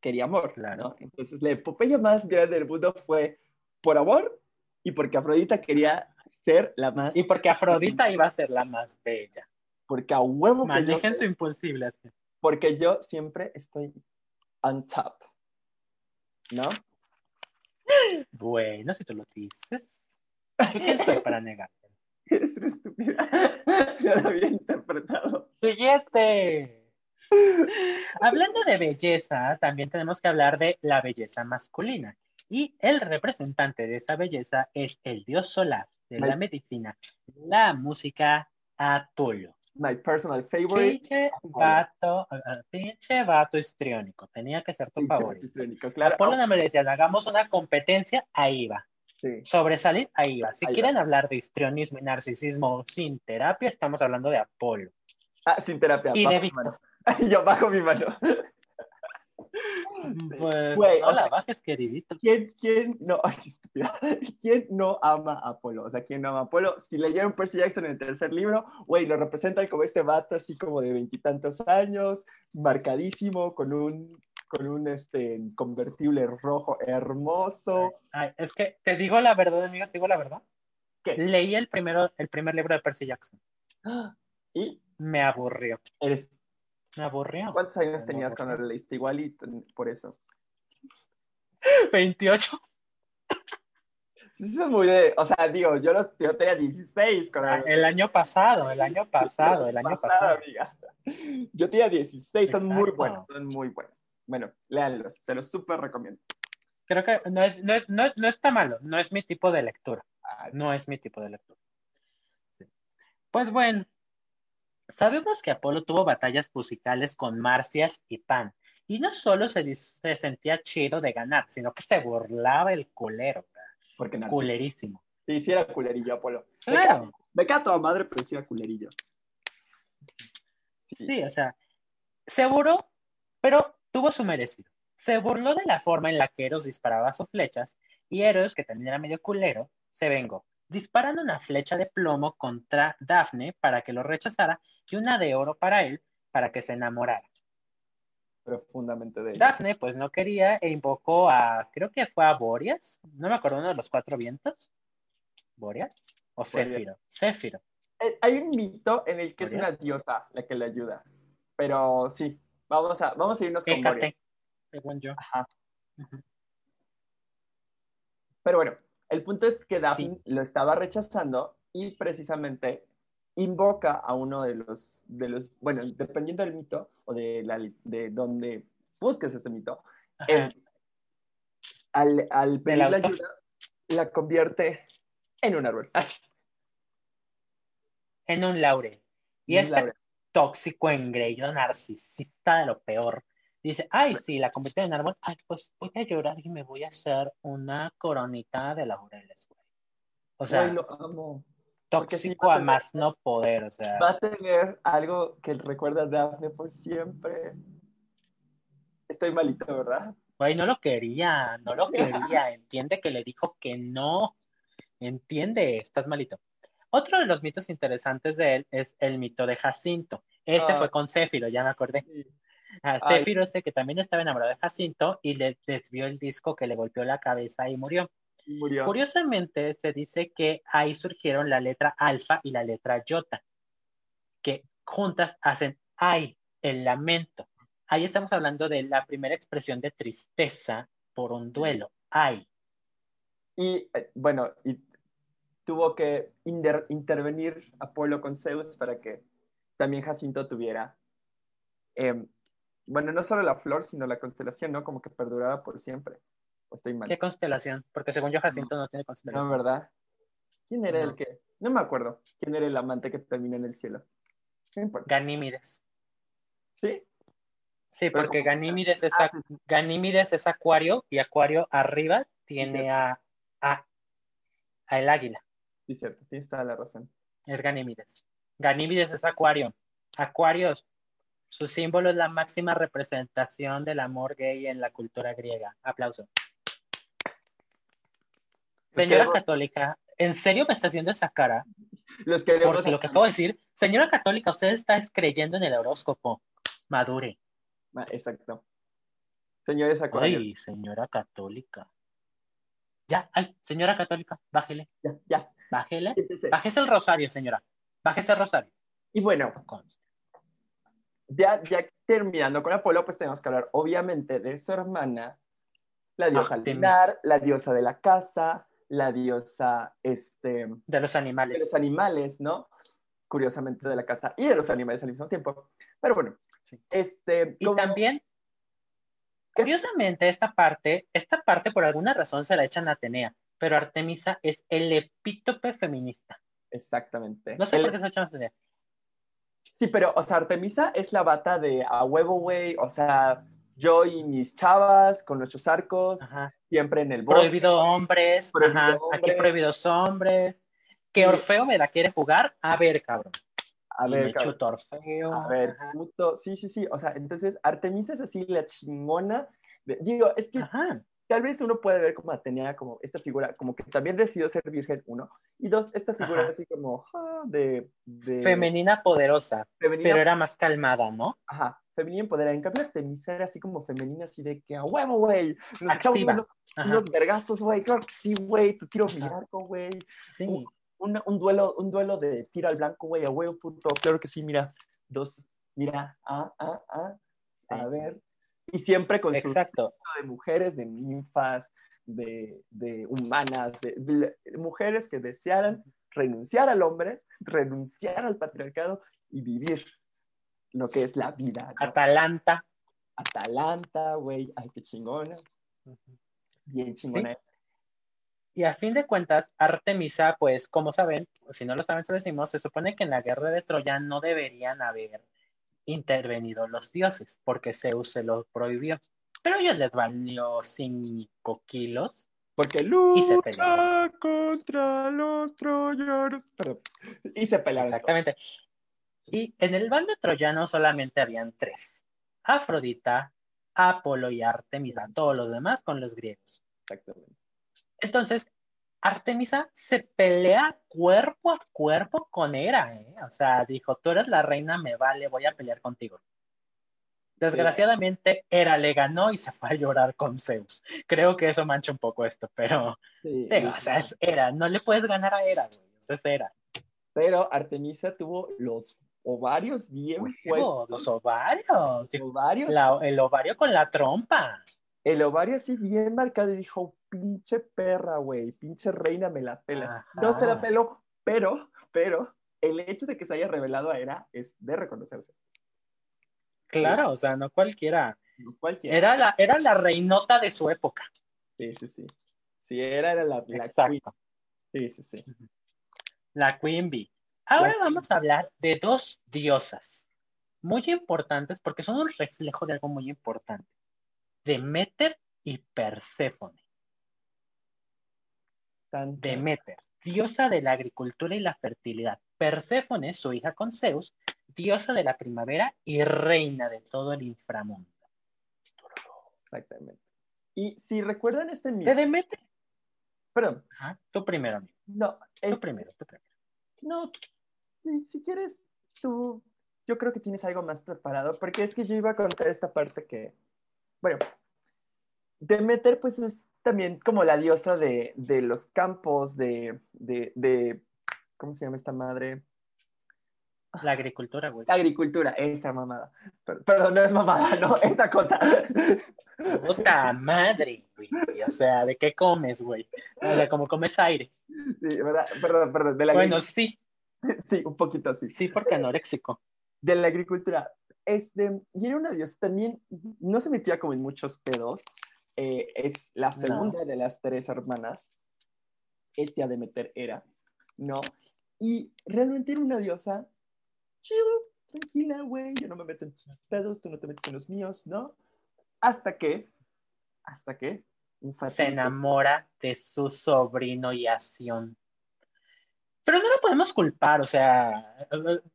Quería amor, claro. Entonces, la epopeya más grande del mundo fue por amor y porque Afrodita quería ser la más. Y porque Afrodita iba a ser la más bella. Porque a huevo Manejen su impulsible. Porque yo siempre estoy on top. ¿No? Bueno, si tú lo dices. ¿Yo quién soy para negar? Eres estúpida. Ya lo había interpretado. Siguiente. Hablando de belleza, también tenemos que hablar de la belleza masculina. Y el representante de esa belleza es el dios solar de la medicina, la música, Apolo. My personal favorite. Pinche vato, uh, pinche vato histriónico. Tenía que ser tu favorito. Claro. Apolo no me hagamos una competencia, ahí va. Sí. Sobresalir, ahí va. Si quieren hablar de histrionismo y narcisismo sin terapia, estamos hablando de Apolo. Ah, sin terapia. Y de Víctor. Yo bajo mi mano. Pues Wey, no la bajes, queridito. ¿Quién, quién, no, ¿Quién no ama a Apolo? O sea, ¿quién no ama a Apolo? Si leyeron Percy Jackson en el tercer libro, güey, lo representan como este vato así como de veintitantos años, marcadísimo, con un con un este, convertible rojo hermoso. Ay, es que te digo la verdad, amigo, te digo la verdad. ¿Qué? Leí el, primero, el primer libro de Percy Jackson. ¿Y? Me aburrió. Eres me aburrió. ¿Cuántos años tenías cuando lo leíste? Igual y por eso. 28. Eso es muy de, o sea, digo, yo, yo tenía 16 ah, el año pasado, el año pasado, el año pasado. Amiga. Yo tenía 16, son muy buenos, son muy buenos. Bueno, léanlos, se los súper recomiendo. Creo que no, es, no, no, no, está malo, no es mi tipo de lectura. No es mi tipo de lectura. Pues bueno, Sabemos que Apolo tuvo batallas musicales con Marcias y Pan, y no solo se, sentía chido de ganar, sino que se burlaba el culero, o sea, Porque culerísimo. Sí, sí era culerillo Apolo. Claro. Me queda toda madre, pero sí era culerillo. Sí. o sea, se burló, pero tuvo su merecido. Se burló de la forma en la que Eros disparaba sus flechas, y Eros, que también era medio culero, se vengó disparando una flecha de plomo contra Dafne para que lo rechazara y una de oro para él para que se enamorara. Profundamente de Dafne pues no quería e invocó a, creo que fue a Boreas, no me acuerdo uno de los cuatro vientos. ¿Boreas? ¿O Céfiro? Céfiro. Eh, hay un mito en el que es una diosa la que le ayuda, pero sí, vamos a, vamos a irnos con Boreas. Según yo. Pero bueno, el punto es que Daphne lo estaba rechazando y precisamente invoca a uno de los, de los bueno, dependiendo del mito o de, la, de donde busques este mito, al, al pedir la ayuda, la convierte en un árbol. En un laurel. Y este tóxico engreído narcisista de lo peor dice, ay, sí, la convirtió en árbol, ay, pues voy a llorar y me voy a hacer una coronita de laureles, güey. O sea, lo amo. tóxico a, más no poder, o sea. Va a tener algo que recuerda a Daphne por siempre. Estoy malito, ¿verdad? Güey, no lo quería, no lo quería. Entiende que le dijo que no. Entiende, estás malito. Otro de los mitos interesantes de él es el mito de Jacinto. Este fue con Céfiro, ya me acordé. Ah, Céfiro este que también estaba enamorado de Jacinto y le desvió el disco que le golpeó la cabeza y murió. murió. Curiosamente, se dice que ahí surgieron la letra alfa y la letra yota, que juntas hacen ay, el lamento. Ahí estamos hablando de la primera expresión de tristeza por un duelo, ay. Y eh, bueno, y tuvo que intervenir Apolo con Zeus para que también Jacinto tuviera, em, bueno, no solo la flor, sino la constelación, ¿no? Como que perduraba por siempre. ¿O estoy mal? ¿Qué constelación? Porque según yo Jacinto no, tiene constelación. No, ¿verdad? ¿Quién era el que? No me acuerdo. ¿Quién era el amante que termina en el cielo? No importa. Ganímides. ¿Sí? Sí, porque Ganímides es, ah, Ganímides es Acuario y Acuario arriba tiene a, a, el águila. Sí, cierto, tienes toda la razón. Es Ganímides. Ganímides es Acuario. Acuarios, su símbolo es la máxima representación del amor gay en la cultura griega. Aplauso. Señora católica, ¿en serio me está haciendo esa cara? Los queremos Porque lo que acabo de decir, señora católica, usted está creyendo en el horóscopo. Madure. Exacto. Señores Acuarios. Ay, señora católica. Ya, ay, señora católica, bájele. Ya, ya. Bájele. Bájese el rosario, señora. Bájese el rosario. Y bueno, ya, ya terminando con Apolo, pues tenemos que hablar obviamente de su hermana, la diosa lunar, la diosa de la casa, la diosa este, de los animales. De los animales, ¿no? Curiosamente de la casa y de los animales al mismo tiempo. Pero bueno, este... Y también, curiosamente, esta parte, esta parte por alguna razón se la echan a Atenea, pero Artemisa es el epítope feminista. Exactamente. No sé por qué se la echan a Atenea. Sí, pero, o sea, Artemisa es la bata de a huevo, güey, o sea, yo y mis chavas con nuestros arcos, siempre en el bosque. Prohibido hombres, ajá, aquí prohibidos hombres. Que Orfeo me la quiere jugar, a ver, cabrón. A ver, chuto Orfeo. A ver, puto. Sí, sí, sí. O sea, entonces Artemisa es así la chingona. digo, es que tal vez uno puede ver como tenía como esta figura, como que también decidió ser virgen, uno, y dos, esta figura así como ah, de, Femenina poderosa, pero era más calmada, ¿no? Ajá, femenina empoderada. En cambio, Artemisa era así como femenina, así de que a huevo, güey, nos echamos unos, unos vergazos, güey, claro que sí, güey, tu tiro blanco, güey. Sí. Un, un, duelo, un duelo de tiro al blanco, güey, a huevo, puto, claro que sí, mira, dos, mira, ah, ah, ah, a ver, y siempre con Exacto. de mujeres, de ninfas, de, de humanas, de, mujeres que desearan renunciar al hombre, renunciar al patriarcado y vivir lo que es la vida. Atalanta. Atalanta, güey, ay, qué chingona. Bien chingona. Y a fin de cuentas, Artemisa, pues, como saben, si no lo saben, se decimos, se supone que en la guerra de Troya no deberían haber intervenido los dioses, porque Zeus se lo prohibió. Pero ellos les valió 5 kilos. Porque lucha contra los troyanos. Perdón. Y se pelearon. Exactamente. Y en el bando troyano solamente habían tres. Afrodita, Apolo y Artemisa. Todos los demás con los griegos. Exactamente. Entonces, Artemisa se pelea cuerpo a cuerpo con Hera, ¿eh? O sea, dijo, tú eres la reina, me vale, voy a pelear contigo. Desgraciadamente, Hera le ganó y se fue a llorar con Zeus. Creo que eso mancha un poco esto, pero, o sea, es Hera, no le puedes ganar a Hera, güey, es Hera. Pero Artemisa tuvo los ovarios bien puestos. Los ovarios. ovarios. el ovario con la trompa. El ovario así bien marcado y dijo, pinche perra, güey, pinche reina me la pela. No se la peló, pero, pero, el hecho de que se haya revelado a Era es de reconocerse. Claro, o sea, no cualquiera. cualquiera. Era, la, era la reinota de su época. Sí, sí, sí. Sí, era, era la, la queen. Sí, sí, sí. La Queen Bee. Ahora vamos a hablar de dos diosas muy importantes porque son un reflejo de algo muy importante. Demeter y Perséfone. Demeter, diosa de la agricultura y la fertilidad. Perséfone, su hija con Zeus, diosa de la primavera y reina de todo el inframundo. Exactamente. Y si recuerdan este mito. ¿De Demeter? Perdón. Ajá, tú primero, amigo. No, tú primero, tú primero. No, si, quieres, tú. Yo creo que tienes algo más preparado, porque es que yo iba a contar esta parte que. Bueno, Demeter, pues es también como la diosa de, los campos, de, de, ¿Cómo se llama esta madre? La agricultura, güey. La agricultura, esa mamada. Perdón, no es mamada, no, esa cosa. Puta madre, güey. O sea, ¿de qué comes, güey? O sea, como comes aire. Sí, ¿verdad? Perdón, perdón. bueno, sí. Sí, un poquito así. Sí, porque anoréxico. De la agricultura. Este, y era una diosa también, no se metía como en muchos pedos. Eh, es la segunda de las tres hermanas. Este Demeter era, ¿no? Y realmente era una diosa chido, tranquila, güey, yo no me meto en tus pedos, tú no te metes en los míos, ¿no? Hasta que, hasta que, se enamora de su sobrino y Acción. Pero no lo podemos culpar, o sea,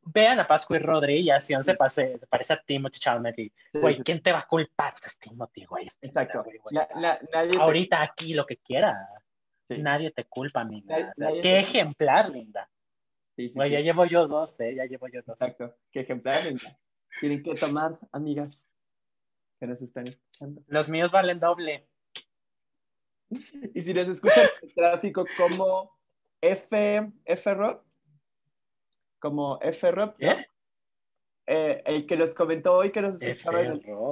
vean a Pascu y Rodri y Acción se, pase, se parece a Timothy Chalamet y, güey, ¿quién te va a culpar? Este es Timothy, güey. Exacto. Ahorita aquí lo que quiera. Nadie te culpa, amiga. qué ejemplar, linda. Sí, sí, ya llevo yo dos, ¿eh? Ya llevo yo dos. Exacto. Qué ejemplar, Tienen que tomar, amigas, que nos están escuchando. Los míos valen doble. Y si les escuchan el tráfico como F, F Rob, como F Rob, eh, el que nos comentó hoy que nos escuchaba F en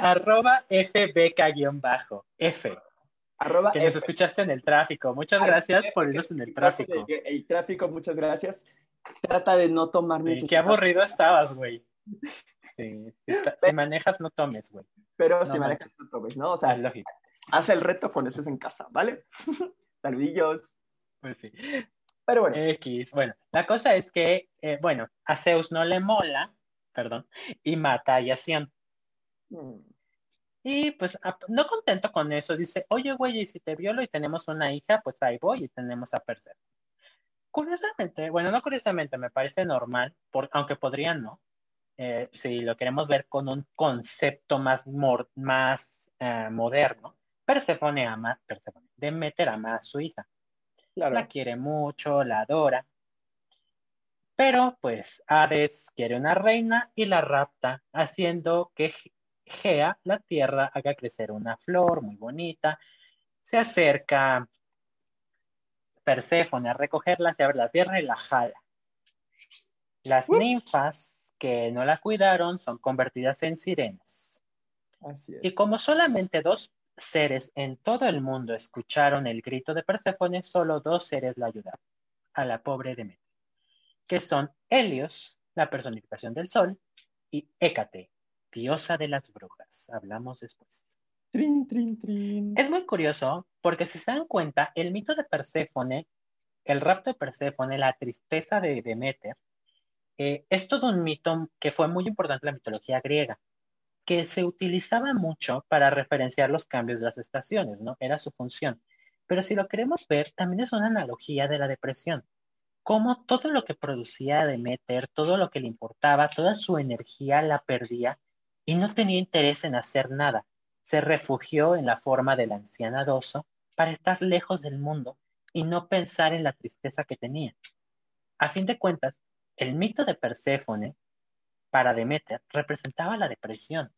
Arroba FBK-bajo. F que nos escuchaste en el tráfico. Muchas gracias por irnos en el tráfico. El, tráfico, muchas gracias. Trata de no tomar mucho. qué aburrido estabas, güey. Sí, si, manejas, no tomes, güey. Pero si manejas, no tomes, ¿no? O sea, haz el reto cuando estés en casa, ¿vale? Saludillos. Pues sí. Pero bueno. X. Bueno, la cosa es que, eh, bueno, a Zeus no le mola, perdón, y mata a Yación. Mm. Y pues no contento con eso, dice, oye, güey, y si te violo y tenemos una hija, pues ahí voy y tenemos a Persephone. Curiosamente, bueno, no curiosamente, me parece normal, aunque podrían no, eh, si lo queremos ver con un concepto más, más eh, moderno, Persephone ama, Persephone, Demeter ama a su hija. La quiere mucho, la adora. Pero pues Hades quiere una reina y la rapta, haciendo que Gea, la tierra, haga crecer una flor muy bonita. Se acerca Perséfone a recogerla, se abre la tierra y la jala. Las ninfas que no la cuidaron son convertidas en sirenas. Y como solamente dos seres en todo el mundo escucharon el grito de Perséfone, solo dos seres la ayudaron, a la pobre Demeter, que son Helios, la personificación del sol, y Hécate, diosa de las brujas. Hablamos después. Trin, trin, trin. Es muy curioso porque si se dan cuenta, el mito de Perséfone, el rapto de Perséfone, la tristeza de Demeter, eh, es todo un mito que fue muy importante en la mitología griega, que se utilizaba mucho para referenciar los cambios de las estaciones, ¿no? Era su función. Pero si lo queremos ver, también es una analogía de la depresión. Cómo todo lo que producía Demeter, todo lo que le importaba, toda su energía la perdía y no tenía interés en hacer nada. Se refugió en la forma del ancianadoso para estar lejos del mundo y no pensar en la tristeza que tenía. A fin de cuentas, el mito de Perséfone para Demeter representaba la depresión,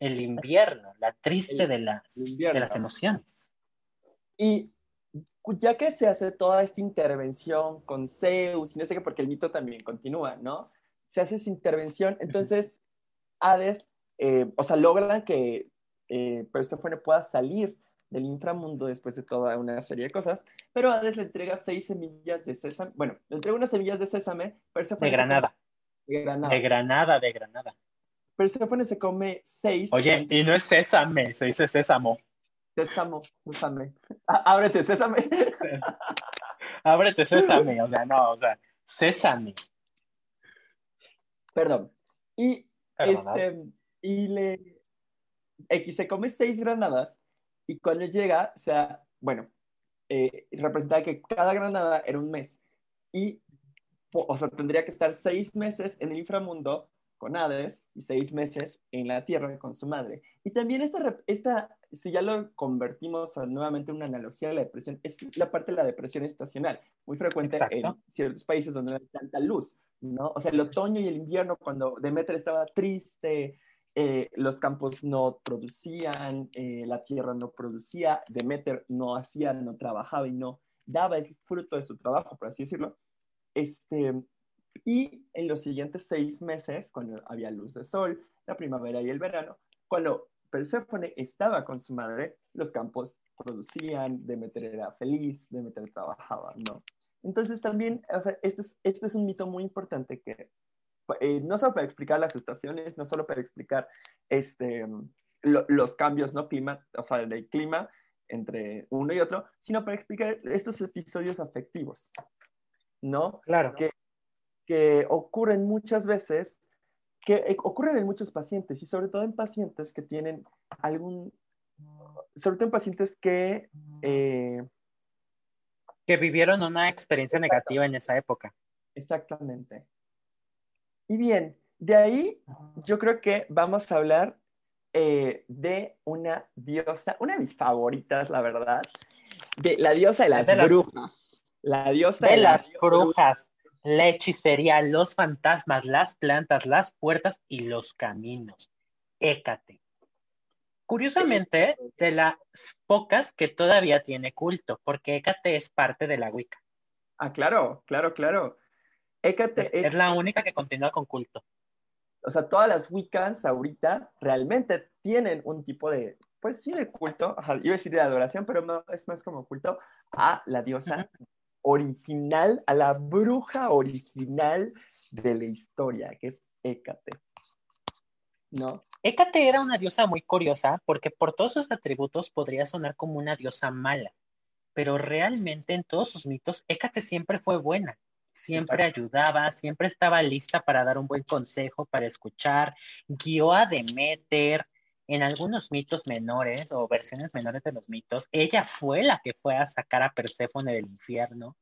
el invierno, la triste de, las, de las emociones. Y ya que se hace toda esta intervención con Zeus, y no sé qué, porque el mito también continúa, ¿no? Se hace esa intervención, entonces Hades, eh, o sea, logran que eh, Persephone pueda salir del inframundo después de toda una serie de cosas, pero Hades le entrega seis semillas de sésame, bueno, le entrega unas semillas de sésame, Persephone de granada. de granada. De granada, de granada. Persephone se come seis. Oye, y no es sésame, se dice sésamo. Sésamo, sésame. ábrete, sésame. ábrete, sésame, o sea, no, o sea, sésame. Perdón. Y este, y le, X se come seis granadas y cuando llega, o sea, bueno, eh, representaba que cada granada era un mes y, o sea, tendría que estar seis meses en el inframundo con Hades y seis meses en la tierra con su madre. Y también esta, esta si ya lo convertimos nuevamente en una analogía a la depresión, es la parte de la depresión estacional, muy frecuente en ciertos países donde no hay tanta luz, ¿no? O sea, el otoño y el invierno, cuando Demeter estaba triste, eh, los campos no producían, eh, la tierra no producía, Demeter no hacía, no trabajaba y no daba el fruto de su trabajo, por así decirlo. Este, y en los siguientes seis meses, cuando había luz de sol, la primavera y el verano, cuando Perséfone estaba con su madre, los campos producían, Demeter era feliz, Demeter trabajaba, ¿no? Entonces también, o sea, este es, este es un mito muy importante que eh, no solo para explicar las estaciones, no solo para explicar este, los cambios, ¿no? Clima, o sea, del clima entre uno y otro, sino para explicar estos episodios afectivos, ¿no? Claro. Que, que ocurren muchas veces, que eh, ocurren en muchos pacientes y sobre todo en pacientes que tienen algún, sobre todo en pacientes que... Eh, que vivieron una experiencia negativa en esa época. Exactamente. Y bien, de ahí yo creo que vamos a hablar eh, de una diosa, una de mis favoritas, la verdad, de la diosa de las brujas. La diosa de, las brujas la hechicería, los fantasmas, las plantas, las puertas y los caminos. Hécate. Curiosamente, de las pocas que todavía tiene culto, porque Hécate es parte de la Wicca. Ah, claro, claro, claro. Hécate es, la única que continúa con culto. O sea, todas las Wiccans ahorita realmente tienen un tipo de, pues sí, de culto, iba a decir de adoración, pero no, es más como culto a la diosa original, a la bruja original de la historia, que es Hécate. ¿No? Hécate era una diosa muy curiosa porque por todos sus atributos podría sonar como una diosa mala, pero realmente en todos sus mitos Hécate siempre fue buena, siempre ayudaba, siempre estaba lista para dar un buen consejo, para escuchar, guió a Demeter, en algunos mitos menores o versiones menores de los mitos, ella fue la que fue a sacar a Perséfone del infierno,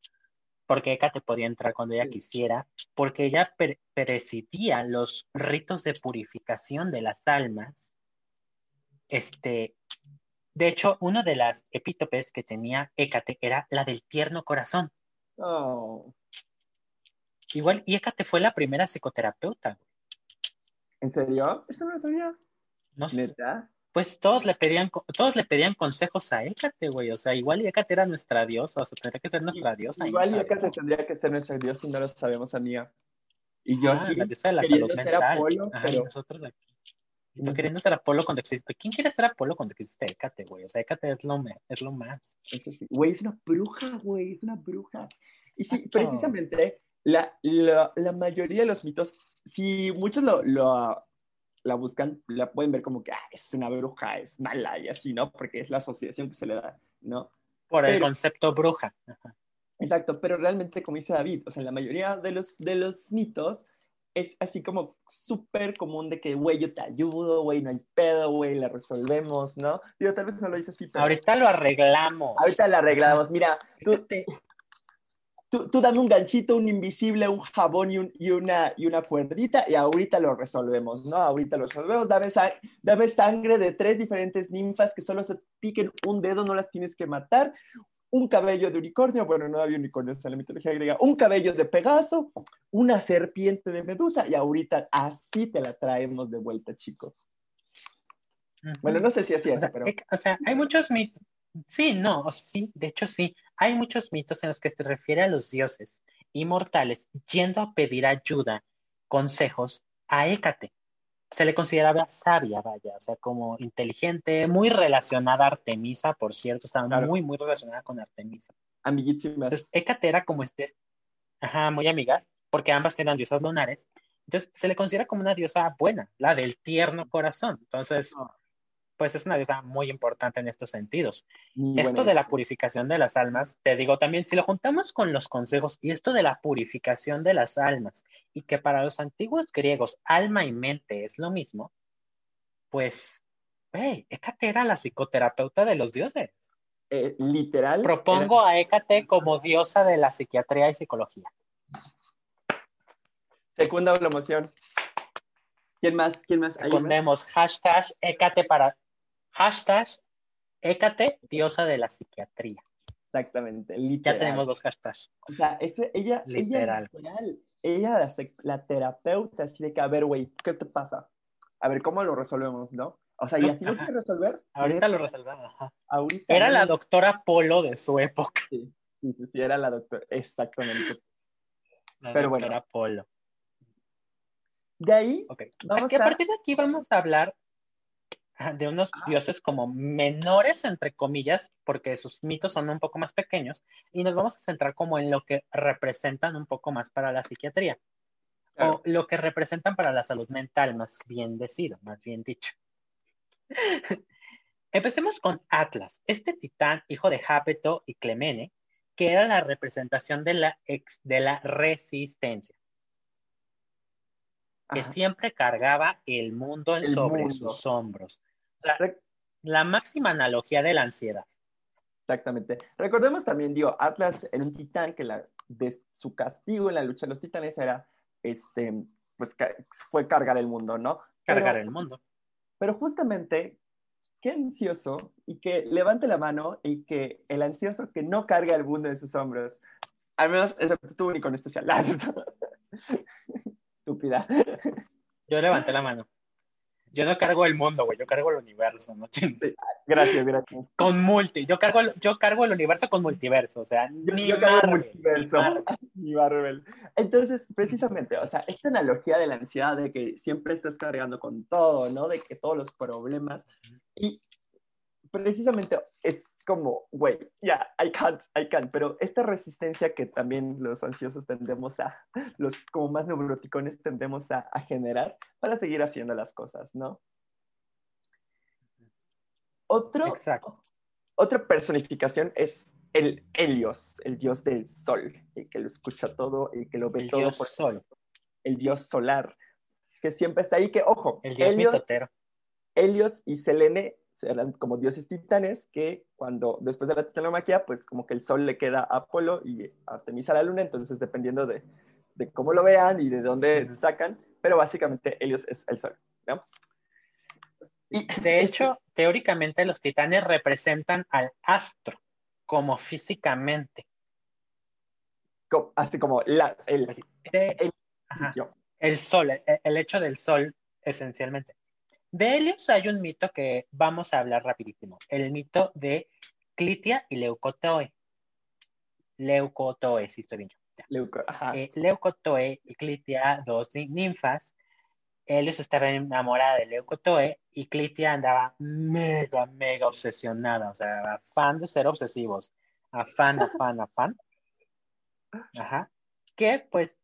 porque Hécate podía entrar cuando ella quisiera, porque ella presidía los ritos de purificación de las almas. Este, de hecho, una de las epítopes que tenía Hécate era la del tierno corazón. Oh. Igual, y Hécate fue la primera psicoterapeuta. ¿En serio? Eso no lo sabía. No Pues todos le pedían, todos le pedían consejos a Hécate, güey. O sea, igual y Hécate era nuestra diosa, o sea, tendría que ser nuestra diosa. Igual y Hécate tendría que ser nuestra diosa y no lo sabemos, amiga. Y yo ah, aquí, la diosa de la salud mental. Apolo, pero... nosotros aquí. Y tú queriendo ser Apolo cuando existe. ¿Quién quiere ser Apolo cuando existe Hécate, güey? O sea, Hécate es lo, es lo más. Eso sí. Güey, es una bruja, güey. Es una bruja. Y sí, precisamente, la, la, la, mayoría de los mitos, si muchos lo, lo la buscan, la pueden ver como que ah, es una bruja, es mala y así, ¿no? Porque es la asociación que se le da, ¿no? Por el concepto bruja. Exacto, pero realmente, como dice David, o sea, la mayoría de los, de los mitos es así como súper común de que, güey, yo te ayudo, güey, no hay pedo, güey, la resolvemos, ¿no? Digo, tal vez no lo dice así, pero... Ahorita lo arreglamos. Ahorita lo arreglamos. Mira, tú, tú, dame un ganchito, un invisible, un jabón y, y, una, y una cuerdita y ahorita lo resolvemos, ¿no? Ahorita lo resolvemos. Dame, dame sangre de tres diferentes ninfas que solo se piquen un dedo, no las tienes que matar. Un cabello de unicornio, bueno, no había unicornios en la mitología griega, un cabello de Pegaso, una serpiente de Medusa y ahorita así te la traemos de vuelta, chico. Bueno, no sé si así es, pero... O sea, hay muchos mitos, Sí, no, sí, de hecho sí. Hay muchos mitos en los que se refiere a los dioses inmortales yendo a pedir ayuda, consejos a Hécate. Se le consideraba sabia, vaya, o sea, como inteligente, muy relacionada a Artemisa, por cierto, estaba muy, muy relacionada con Artemisa. Amiguísimas. Entonces, Hécate era como este, ajá, muy amigas, porque ambas eran diosas lunares. Entonces, se le considera como una diosa buena, la del tierno corazón. Entonces, pues es una diosa muy importante en estos sentidos. esto de la purificación de las almas, te digo también, si lo juntamos con los consejos y esto de la purificación de las almas, y que para los antiguos griegos alma y mente es lo mismo, pues Hey, Hécate era la psicoterapeuta de los dioses. Eh, literal. Propongo a Hécate como diosa de la psiquiatría y psicología. Segunda la. ¿Quién más? ¿Quién más? Ponemos hashtag Hécate para hashtag Hécate, diosa de la psiquiatría. Exactamente, literal. Ya tenemos dos hashtags. O sea, ella, literal. ella, ella la, terapeuta, así de que, a ver, güey, ¿qué te pasa? A ver, ¿cómo lo resolvemos, no? O sea, y así lo quiere resolver. Ahorita lo resolvemos. Era la doctora Polo de su época. Sí, sí, sí, era la doctora, exactamente. La Pero doctora bueno. Polo. De ahí, vamos a... a partir de aquí vamos a hablar de unos ah. dioses como menores, entre comillas, porque sus mitos son un poco más pequeños, y nos vamos a centrar como en lo que representan un poco más para la psiquiatría, o lo que representan para la salud mental, más bien decido, más bien dicho. Empecemos con Atlas, este titán, hijo de Jápeto y Clemene, que era la representación de la, de la resistencia que siempre cargaba el mundo sobre sus hombros. la máxima analogía de la ansiedad. Exactamente. Recordemos también, digo, Atlas era un titán que la, de su castigo en la lucha de los titanes era, este, pues fue cargar el mundo, ¿no? Cargar el mundo. Pero justamente, qué ansioso y que levante la mano y que el ansioso que no carga el mundo en sus hombros, al menos es tu único en especial. estúpida. Yo levanté la mano. Yo no cargo el mundo, güey, yo cargo el universo, ¿no? gracias, gracias. Con multi, yo cargo, el, yo cargo el universo con multiverso, o sea, ni yo cargo el multiverso, ni Marvel. Entonces, precisamente, o sea, esta analogía de la ansiedad de que siempre estás cargando con todo, ¿no? De que todos los problemas, y precisamente es como, güey, ya, I can't, I can't, pero esta resistencia que también los ansiosos tendemos a, los como más neuroticones tendemos a, generar para seguir haciendo las cosas, ¿no? Otro, Otra personificación es el Helios, el dios del sol, el que lo escucha todo, el que lo ve todo. Dios sol. El dios solar, que siempre está ahí, que ojo. El dios Helios, Helios y Selene eran como dioses titanes que cuando después de la titanomaquia, pues como que el sol le queda a Apolo y Artemisa a la luna, entonces dependiendo de, de cómo lo vean y de dónde sacan, pero básicamente Helios es el sol. ¿no? Y de hecho, teóricamente los titanes representan al astro como físicamente. así como la, el, el, sol, el hecho del sol esencialmente. De Helios hay un mito que vamos a hablar rapidísimo. El mito de Clitia y Leucotoe. Leucotoe, si estoy bien. Eh, Leucotoe y Clitia, dos ninfas. Helios estaba enamorada de Leucotoe y Clitia andaba mega, mega obsesionada. O sea, fan de ser obsesivos. Afán, afán, afán. Ajá. Que pues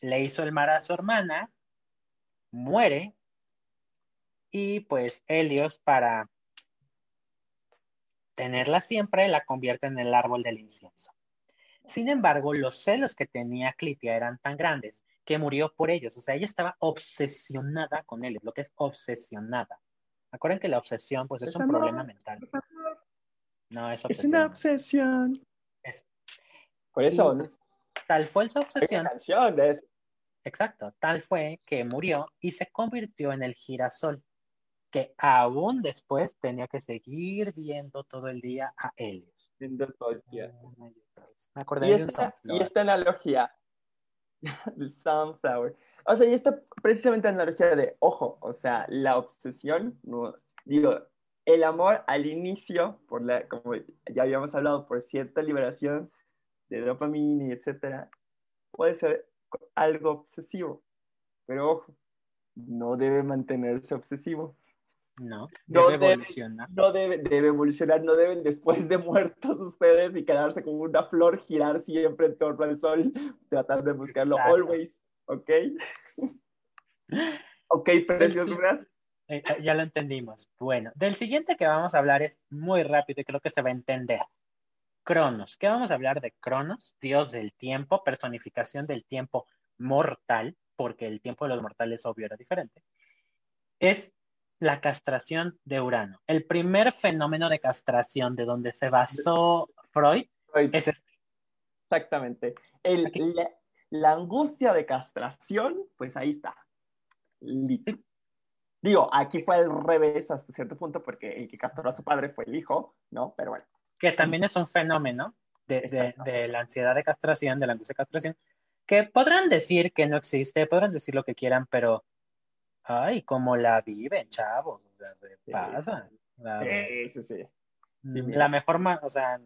le hizo el mar a su hermana muere y pues Helios para tenerla siempre la convierte en el árbol del incienso. Sin embargo, los celos que tenía Clitia eran tan grandes que murió por ellos. O sea, ella estaba obsesionada con él, lo que es obsesionada. Acuerden que la obsesión, pues, es, un problema mental. No, es obsesión. Es una obsesión. Por eso. tal fue su obsesión. Es Exacto, tal fue que murió y se convirtió en el girasol, que aún después tenía que seguir viendo todo el día a Helios. Viendo todo el día. Me acordé y de esta, Y esta analogía del sunflower. O sea, y esta precisamente analogía de, ojo, o sea, la obsesión, no, digo, el amor al inicio, por la, como ya habíamos hablado, por cierta liberación de dopamina y etcétera, puede ser algo obsesivo. Pero ojo, no debe mantenerse obsesivo. No, debe evolucionar. no debe, debe, evolucionar, no deben después de muertos ustedes y quedarse como una flor, girar siempre en torno al sol, tratar de buscarlo always, ¿ok? ok, precios, eh, eh, ya lo entendimos. Bueno, del siguiente que vamos a hablar es muy rápido y creo que se va a entender. Cronos. ¿Qué vamos a hablar de Cronos? Dios del tiempo, personificación del tiempo mortal, porque el tiempo de los mortales obvio era diferente. Es la castración de Urano. El primer fenómeno de castración de donde se basó Freud, es este. Exactamente. El, la, angustia de castración, pues ahí está. Digo, aquí fue al revés hasta cierto punto porque el que castró a su padre fue el hijo, ¿no? Pero bueno. Que también es un fenómeno de, de la ansiedad de castración, de la angustia de castración, que podrán decir que no existe, podrán decir lo que quieran, pero Ay, cómo la viven, chavos. O sea, se pasa. La, sí, sí, mm, La mejor, o sea,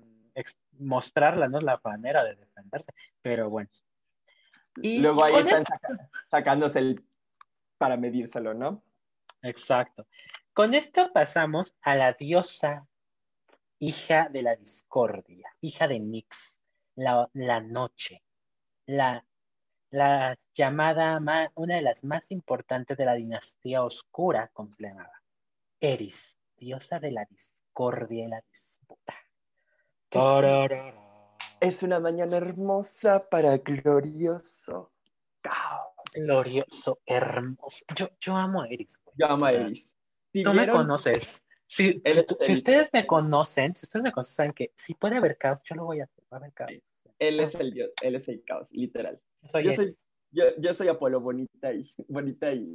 mostrarla no es la manera de defenderse, pero bueno. Y Luego ahí están sacándose el para medírselo, ¿no? Exacto. Con esto pasamos a la diosa hija de la discordia, hija de Nix, la, la noche, la la llamada, una de las más importantes de la dinastía oscura, como se le llamaba, Eris, diosa de la discordia y la disputa. Es una mañana hermosa para glorioso caos. Glorioso, hermoso. Yo, yo amo a Eris. Yo amo a Eris. Tú me conoces. Si, si, ustedes me conocen, si ustedes me conocen, saben que si puede haber caos, yo lo voy a hacer. Va a haber caos. Él es el dios, él es el caos, literal yo, soy, yo, soy Apolo, bonita y, bonita y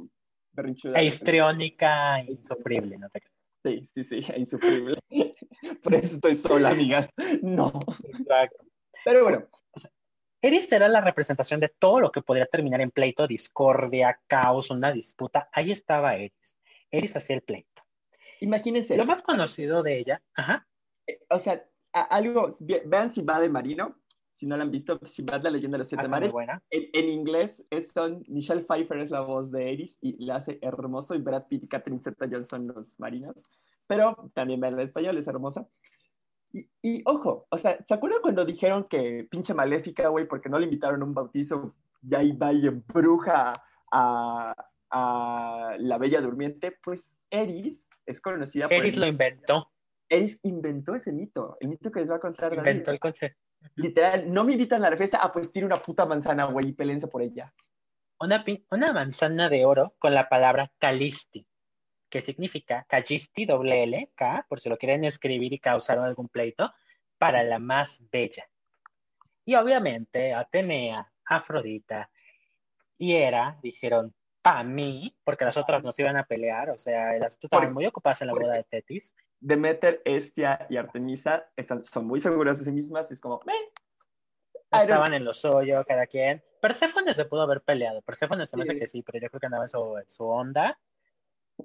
berrinchuda. E histriónica e insufrible, no te crees. Sí, sí, sí, e insufrible. Por eso estoy sola, amigas. No. Exacto. Pero bueno. Eris era la representación de todo lo que podría terminar en pleito, discordia, caos, una disputa. Ahí estaba Eris. Eris hacía el pleito. Imagínense. Lo más conocido de ella, ajá. Eh, o sea, algo, vean si va de Marino, si no la han visto, si vas la leyenda de los siete ah, mares. En, en, inglés es son, Michelle Pfeiffer es la voz de Eris y le hace hermoso y Brad Pitt y Catherine Zeta-Johnson los marinos. Pero también vean en español, es hermosa. Y, y, ojo, o sea, ¿se acuerdan cuando dijeron que pinche maléfica, güey, porque no le invitaron a un bautizo y ahí va y embruja a, a la Bella Durmiente? Pues Eris es conocida por... Eris lo inventó. Eris inventó ese mito, el mito que les va a contar. Inventó el concepto. Literal, no me invitan a la fiesta, ah, pues tire una puta manzana, güey, y pelense por ella. Una, una manzana de oro con la palabra Calisti, que significa Callisti, doble L, K, por si lo quieren escribir y causar algún pleito, para la más bella. Y obviamente Atenea, Afrodita y Hera dijeron, para mí, porque las otras nos iban a pelear, o sea, las otras estaban muy ocupadas en la boda de Tetis. Demeter, Estia y Artemisa están, son muy seguras de sí mismas, es como, Estaban en los hoyos, cada quien. Perséfone se pudo haber peleado, Perséfone se me hace que sí, pero yo creo que andaba en su, su onda.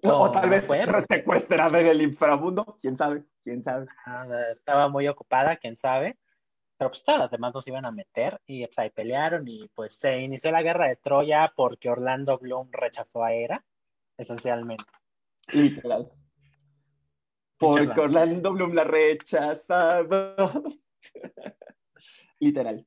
O, tal vez fue, secuestrada en el inframundo, quién sabe, quién sabe. estaba muy ocupada, quién sabe pero pues todas las demás nos iban a meter y pues ahí pelearon y pues se inició la guerra de Troya porque Orlando Bloom rechazó a Hera, esencialmente. Literal. Porque Orlando Bloom la rechazado. Literal.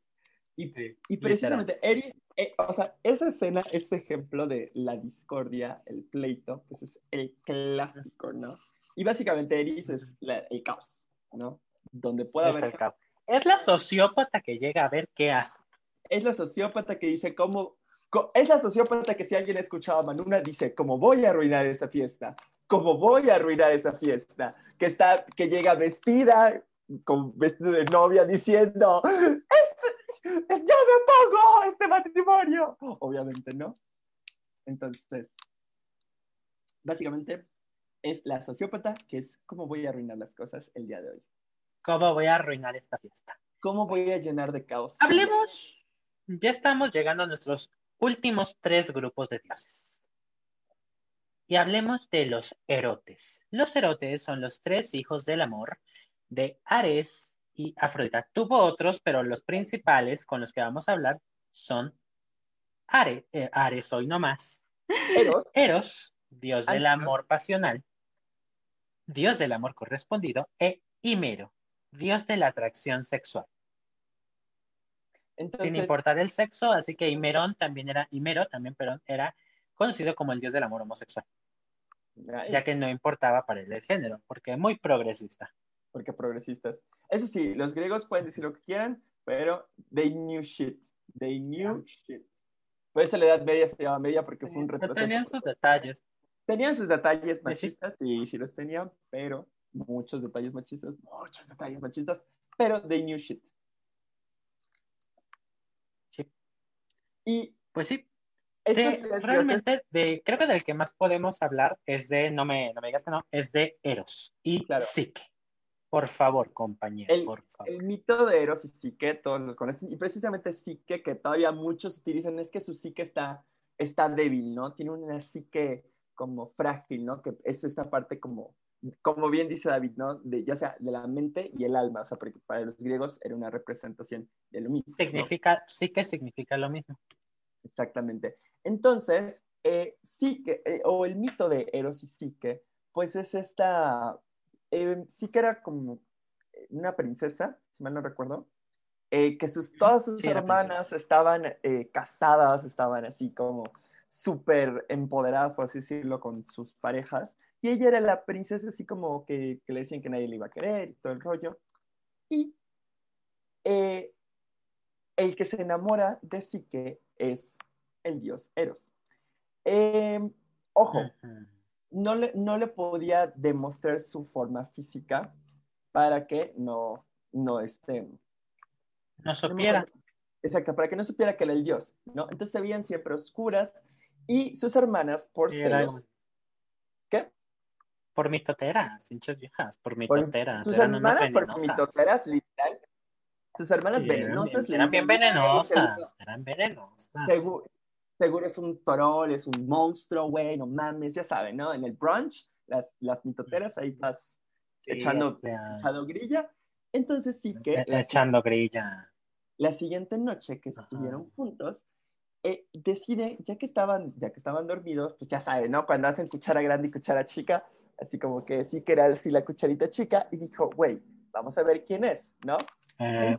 Y, precisamente, Eris, eh, o sea, esa escena, ese ejemplo de la discordia, el pleito, pues es el clásico, ¿no? Y básicamente Eris es el caos, ¿no? Donde puede haber... El caos es la sociópata que llega a ver qué hace. Es la sociópata que dice cómo... Es la sociópata que si alguien ha escuchado a Manuna dice, ¿cómo voy a arruinar esa fiesta? ¿Cómo voy a arruinar esa fiesta? Que, está, que llega vestida, con vestido de novia, diciendo, es, ¡Ya me pongo este matrimonio! Obviamente no. Entonces, básicamente es la sociópata que es cómo voy a arruinar las cosas el día de hoy. ¿Cómo voy a arruinar esta fiesta? ¿Cómo voy a llenar de caos? Hablemos, ya estamos llegando a nuestros últimos tres grupos de dioses. Y hablemos de los erotes. Los erotes son los tres hijos del amor de Ares y Afrodita. Tuvo otros, pero los principales con los que vamos a hablar son Ares, eh, Ares hoy no más. Eros. Eros, dios del amor pasional, dios del amor correspondido, e Himero, dios de la atracción sexual. Sin importar el sexo, así que Himerón también era, Himero también, pero era conocido como el dios del amor homosexual. Ya que no importaba para él el género, porque muy progresista. Porque progresistas. Eso sí, los griegos pueden decir lo que quieran, pero they knew shit. They knew shit. Por eso la Edad Media se llama media porque fue un retroceso. tenían sus detalles. Tenían sus detalles machistas, y sí los tenían, pero muchos detalles machistas, muchos detalles machistas, pero they knew shit. Sí. Y Pues sí, de- realmente, de, creo que del que más podemos hablar es de, no me, no me digas que no, es de Eros y Claro. Psique. Por favor, compañero, El- por favor. el mito de Eros y Psique, todos los conocen, y precisamente Psique, que todavía muchos utilizan, es que su psique está, está débil, ¿no? Tiene una psique como frágil, ¿no? Que es esta parte como, como bien dice David, ¿no? De, ya sea de la mente y el alma, o sea, porque para los griegos era una representación de lo mismo. ¿no? Significa, Psique significa lo mismo. Exactamente. Entonces, eh, Psique, eh, o el mito de Eros y Psique, pues es esta, eh, Psique era como una princesa, si mal no recuerdo, eh, que sus, todas sus Sí, hermanas estaban eh, casadas, estaban así como súper empoderadas, por así decirlo, con sus parejas, y ella era la princesa así como que, que le decían que nadie le iba a querer y todo el rollo. Y eh, el que se enamora de Psique es el dios Eros. Eh, ojo, no le, no le podía demostrar su forma física para que no, no este, No supiera. Exacto, para que no supiera que era el dios, ¿no? Entonces se veían siempre oscuras y sus hermanas, por celos. Por mitoteras, hinchas viejas, por Por- mitoteras. sus eran unas hermanas por venenosas. mitoteras, literal. Sus hermanas Sí, eran venenosas. bien- le eran bien dicen, "Ay, venenosas, eran venenosas. Seguro, seguro es un troll, es un monstruo, güey, no mames, ya saben, ¿no? En el brunch, las, las mitoteras ahí vas Sí, echando, o sea, echando grilla. Entonces sí que e- la, echando grilla. la siguiente noche que Ajá. estuvieron juntos, eh, decide, ya que estaban, ya que estaban dormidos, pues ya saben, ¿no? Cuando hacen cuchara grande y cuchara chica, así como que sí que era así la cucharita chica, y dijo, güey, vamos a ver quién es, ¿no? Eh,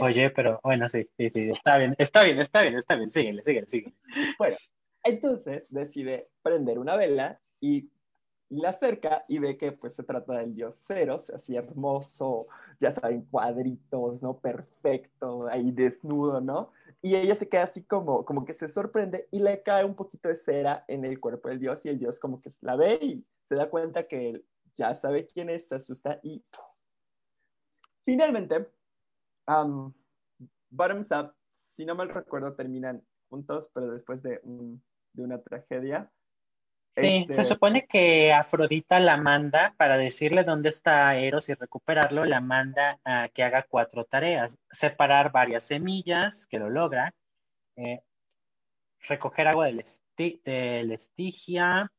oye, pero bueno, sí, sí, sí, está bien, está bien, está bien, está bien, síguele, síguele, síguele. Bueno, entonces decide prender una vela y la acerca y ve que pues se trata del dios Ceros, así hermoso, ya saben, cuadritos, ¿no? Perfecto, ahí desnudo, ¿no? Y ella se queda así como, como que se sorprende y le cae un poquito de cera en el cuerpo del dios y el dios como que la ve y se da cuenta que él ya sabe quién es, se asusta y finalmente, um, Bottoms Up, si no mal recuerdo, terminan juntos, pero después de, un- de una tragedia. Sí, Este, se supone que Afrodita la manda para decirle dónde está Eros y recuperarlo, la manda a que haga cuatro tareas, separar varias semillas, que lo logra, eh, recoger agua del, esti- del Estigia,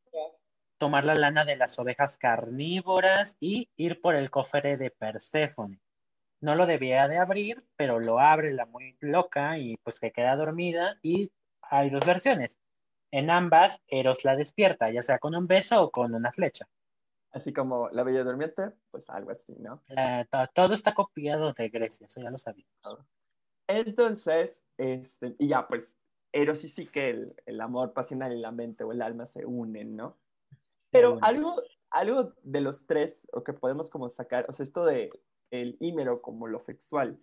tomar la lana de las ovejas carnívoras y ir por el cofre de Perséfone. No lo debía de abrir, pero lo abre la muy loca y pues que queda dormida y hay dos versiones. En ambas, Eros la despierta, ya sea con un beso o con una flecha. Así como la Bella Durmiente, pues algo así, ¿no? Eh, to- todo está copiado de Grecia, eso ya lo sabía. Entonces, este, y ya, pues, Eros y sí que el, el amor pasional y la mente o el alma se unen, ¿no? Pero algo, algo de los tres, o que podemos como sacar, o sea, esto de el ímero como lo sexual,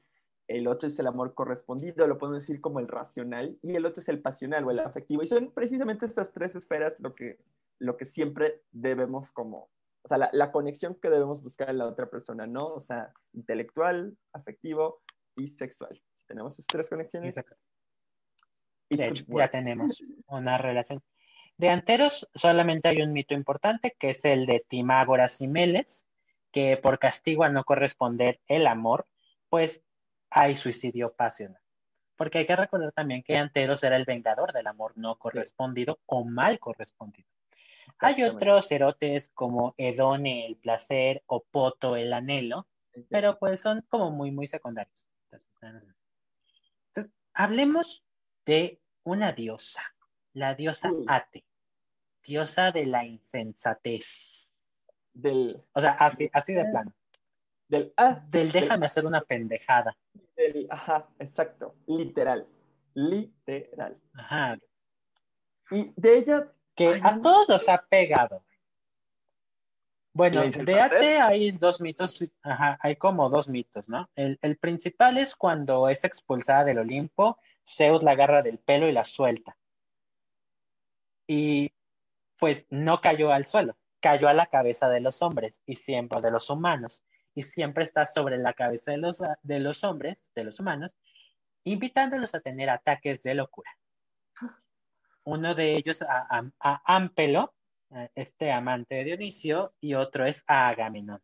el otro es el amor correspondido, lo podemos decir como el racional, y el otro es el pasional o el afectivo. Y son precisamente estas tres esferas lo que, lo que siempre debemos como, o sea, la, la conexión que debemos buscar en la otra persona, ¿no? O sea, intelectual, afectivo y sexual. Si tenemos esas tres conexiones, exacto. De could hecho, ya tenemos una relación. De anteros solamente hay un mito importante, que es el de Timágoras y Meles, que por castigo a no corresponder el amor, pues hay suicidio pasional. Porque hay que recordar también que Anteros era el vengador del amor no correspondido o mal correspondido. Hay otros erotes como Edone, el placer, o Poto, el anhelo, pero pues son como muy, muy secundarios. Entonces, hablemos de una diosa, la diosa. Ate, diosa de la insensatez. Del, O sea, así, así de plano. Del, ah, Del déjame hacer una pendejada. del, ajá, exacto, literal, literal. Ajá. Y de ella, Que Ay, a todos ha pegado. Bueno, ¿La de? Ate hay dos mitos, ajá, hay como dos mitos, ¿no? El, el principal es cuando es expulsada del Olimpo, Zeus la agarra del pelo y la suelta. Y pues no cayó al suelo, cayó a la cabeza de los hombres y siempre de los humanos y siempre está sobre la cabeza de los, de los hombres, de los humanos, invitándolos a tener ataques de locura. Uno de ellos a, a, Ampelo, este amante de Dionisio, y otro es a Agamenón.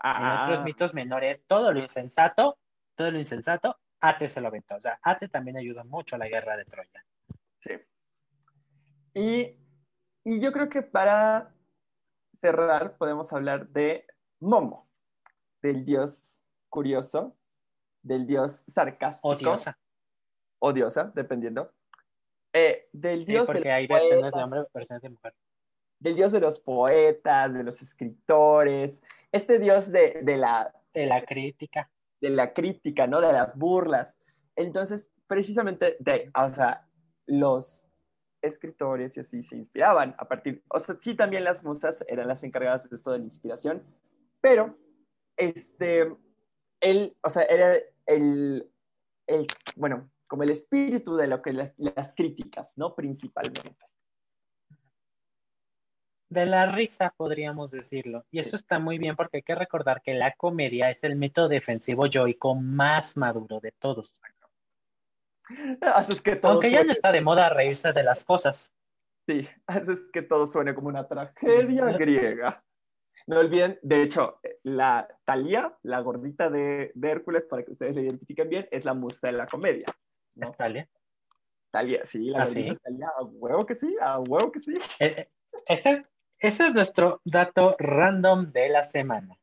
En otros ah. mitos menores, todo lo insensato, todo lo insensato, Ate se lo aventó. O sea, Ate también ayuda mucho a la guerra de Troya. Sí. Y, y yo creo que para cerrar podemos hablar de Momo, del dios curioso, del dios sarcástico. Odiosa. Odiosa, dependiendo. Eh, del dios porque hay versiones de hombre, versiones de mujer. Del dios de los poetas, de los escritores, este dios de, la... De la crítica. De la crítica, ¿no? De las burlas. Entonces, precisamente, de, o sea, los escritores y así se inspiraban a partir, o sea, sí también las musas eran las encargadas de esto de la inspiración, pero, este, él, o sea, era el, el bueno, como el espíritu de lo que las, las críticas, ¿no? Principalmente. De la risa, podríamos decirlo. Y eso está muy bien porque hay que recordar que la comedia es el método defensivo yoico más maduro de todos. Haces que Aunque ya no está de moda reírse de las cosas. Sí, haces que todo suene como una tragedia griega. No olviden, de hecho, la Talía, la gordita de, Hércules, para que ustedes la identifiquen bien, es la musa de la comedia. ¿Es Talia? Talia, sí, la ¿Ah, gordita Talia, a huevo que sí, a huevo que sí. Eh, eh, ese, ese, es nuestro dato random de la semana.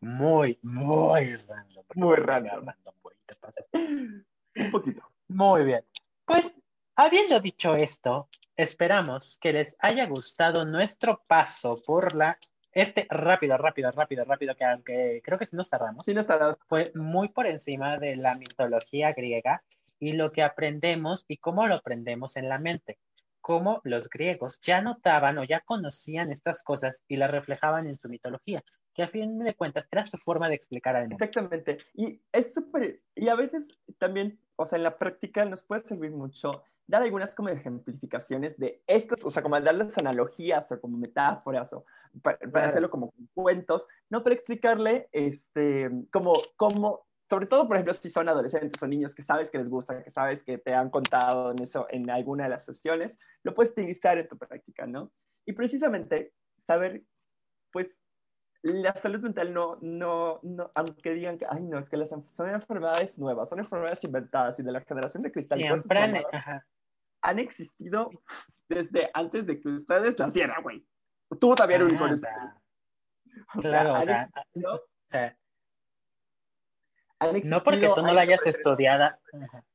Muy, muy random. Muy random. Un poquito. Muy bien. Pues, habiendo dicho esto, esperamos que les haya gustado nuestro paso por la este rápido, rápido, rápido, rápido, que aunque creo que sí nos tardamos, sí nos tardamos, fue muy por encima de la mitología griega y lo que aprendemos y cómo lo aprendemos en la mente. Cómo los griegos ya notaban o ya conocían estas cosas y las reflejaban en su mitología, que a fin de cuentas era su forma de explicar al mundo. Exactamente. Y es súper, y a veces también, o sea, en la práctica nos puede servir mucho dar algunas como ejemplificaciones de estos, o sea, como darles analogías o como metáforas o para, hacerlo como cuentos, no para explicarle, este, como, como, sobre todo, por ejemplo, si son adolescentes o niños que sabes que les gusta, que sabes que te han contado en eso, en alguna de las sesiones, lo puedes utilizar en tu práctica, ¿no? Y precisamente saber, pues, la salud mental no, no, no, aunque digan que, ay, no, es que las, son enfermedades nuevas, son enfermedades inventadas y de la generación de cristal. Siempre han, han existido desde antes de que ustedes nacieran, güey. Tú también un o sea, Claro, o sea, no porque tú no lo hayas estudiado,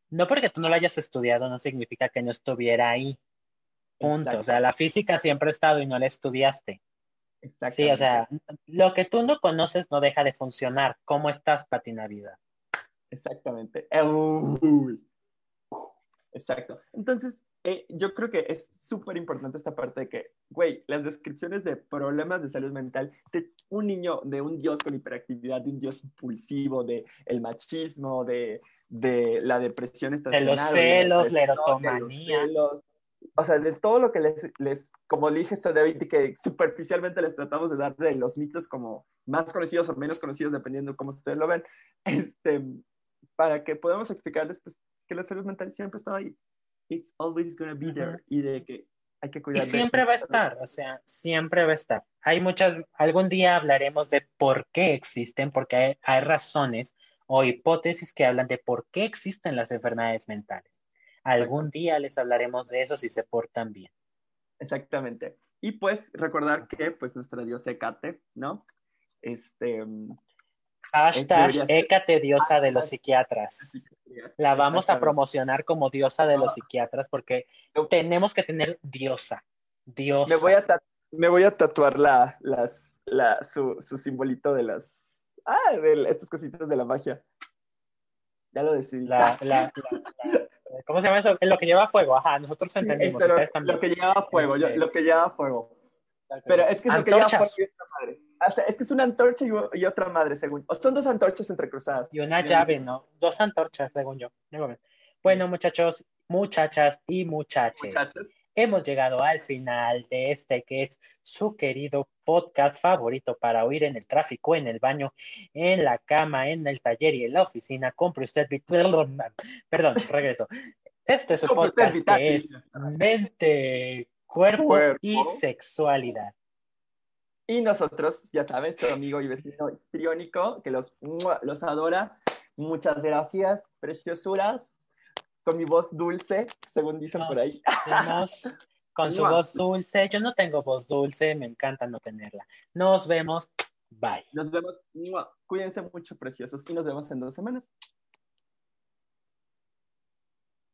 no porque tú no lo hayas estudiado, no significa que no estuviera ahí. Punto. O sea, la física siempre ha estado y no la estudiaste. Sí, o sea, lo que tú no conoces no deja de funcionar. ¿Cómo estás, Patina Vida? Exactamente. Exacto. Entonces, eh, yo creo que es súper importante esta parte de que, güey, las descripciones de problemas de salud mental de un niño, de un dios con hiperactividad, de un dios impulsivo, de el machismo, de, de la depresión estacional. De los celos, la, erotomanía. o sea, de todo lo que les, les como dije esto David, que superficialmente les tratamos de dar de los mitos como más conocidos o menos conocidos, dependiendo de cómo ustedes lo ven, este, para que podamos explicarles pues, que la salud mental siempre está ahí it's always gonna be there y de que hay que cuidar. Y siempre va a estar, o sea, siempre va a estar. Hay muchas, algún día hablaremos de por qué existen, porque hay, razones o hipótesis que hablan de por qué existen las enfermedades mentales. Algún día les hablaremos de eso si se portan bien. Exactamente. Y pues recordar que pues nuestra diosa Ecate, ¿no? Este, Hashtag Écate diosa de los psiquiatras. La vamos a promocionar como diosa de los psiquiatras porque tenemos que tener diosa. Diosa. Me voy a, me voy a tatuar la, las, la, su, su, simbolito de las. Ah, de estos cositos de la magia. Ya lo decidí. La, la, ¿Cómo se llama eso? Lo que lleva fuego. Ajá, nosotros entendimos. ustedes también. Lo que lleva fuego, este, lo que lleva fuego. Pero es que es lo que lleva fuego madre es que es una antorcha y, otra madre, según. O son dos antorchas entrecruzadas. Y una llave, ¿no? Dos antorchas, según yo. Bueno, muchachos, muchachas y muchaches. hemos llegado al final de este que es su querido podcast favorito para oír en el tráfico, en el baño, en la cama, en el taller y en la oficina. Compre usted, perdón, regreso. Este es su podcast que es mente, cuerpo, y sexualidad. Y nosotros, ya saben, su amigo y vecino histriónico, que los, los adora. Muchas gracias, preciosuras con mi voz dulce, según dicen por ahí. con su voz dulce. Yo no tengo voz dulce, me encanta no tenerla. Nos vemos. Bye. Nos vemos. Cuídense mucho, preciosos, y nos vemos en dos semanas.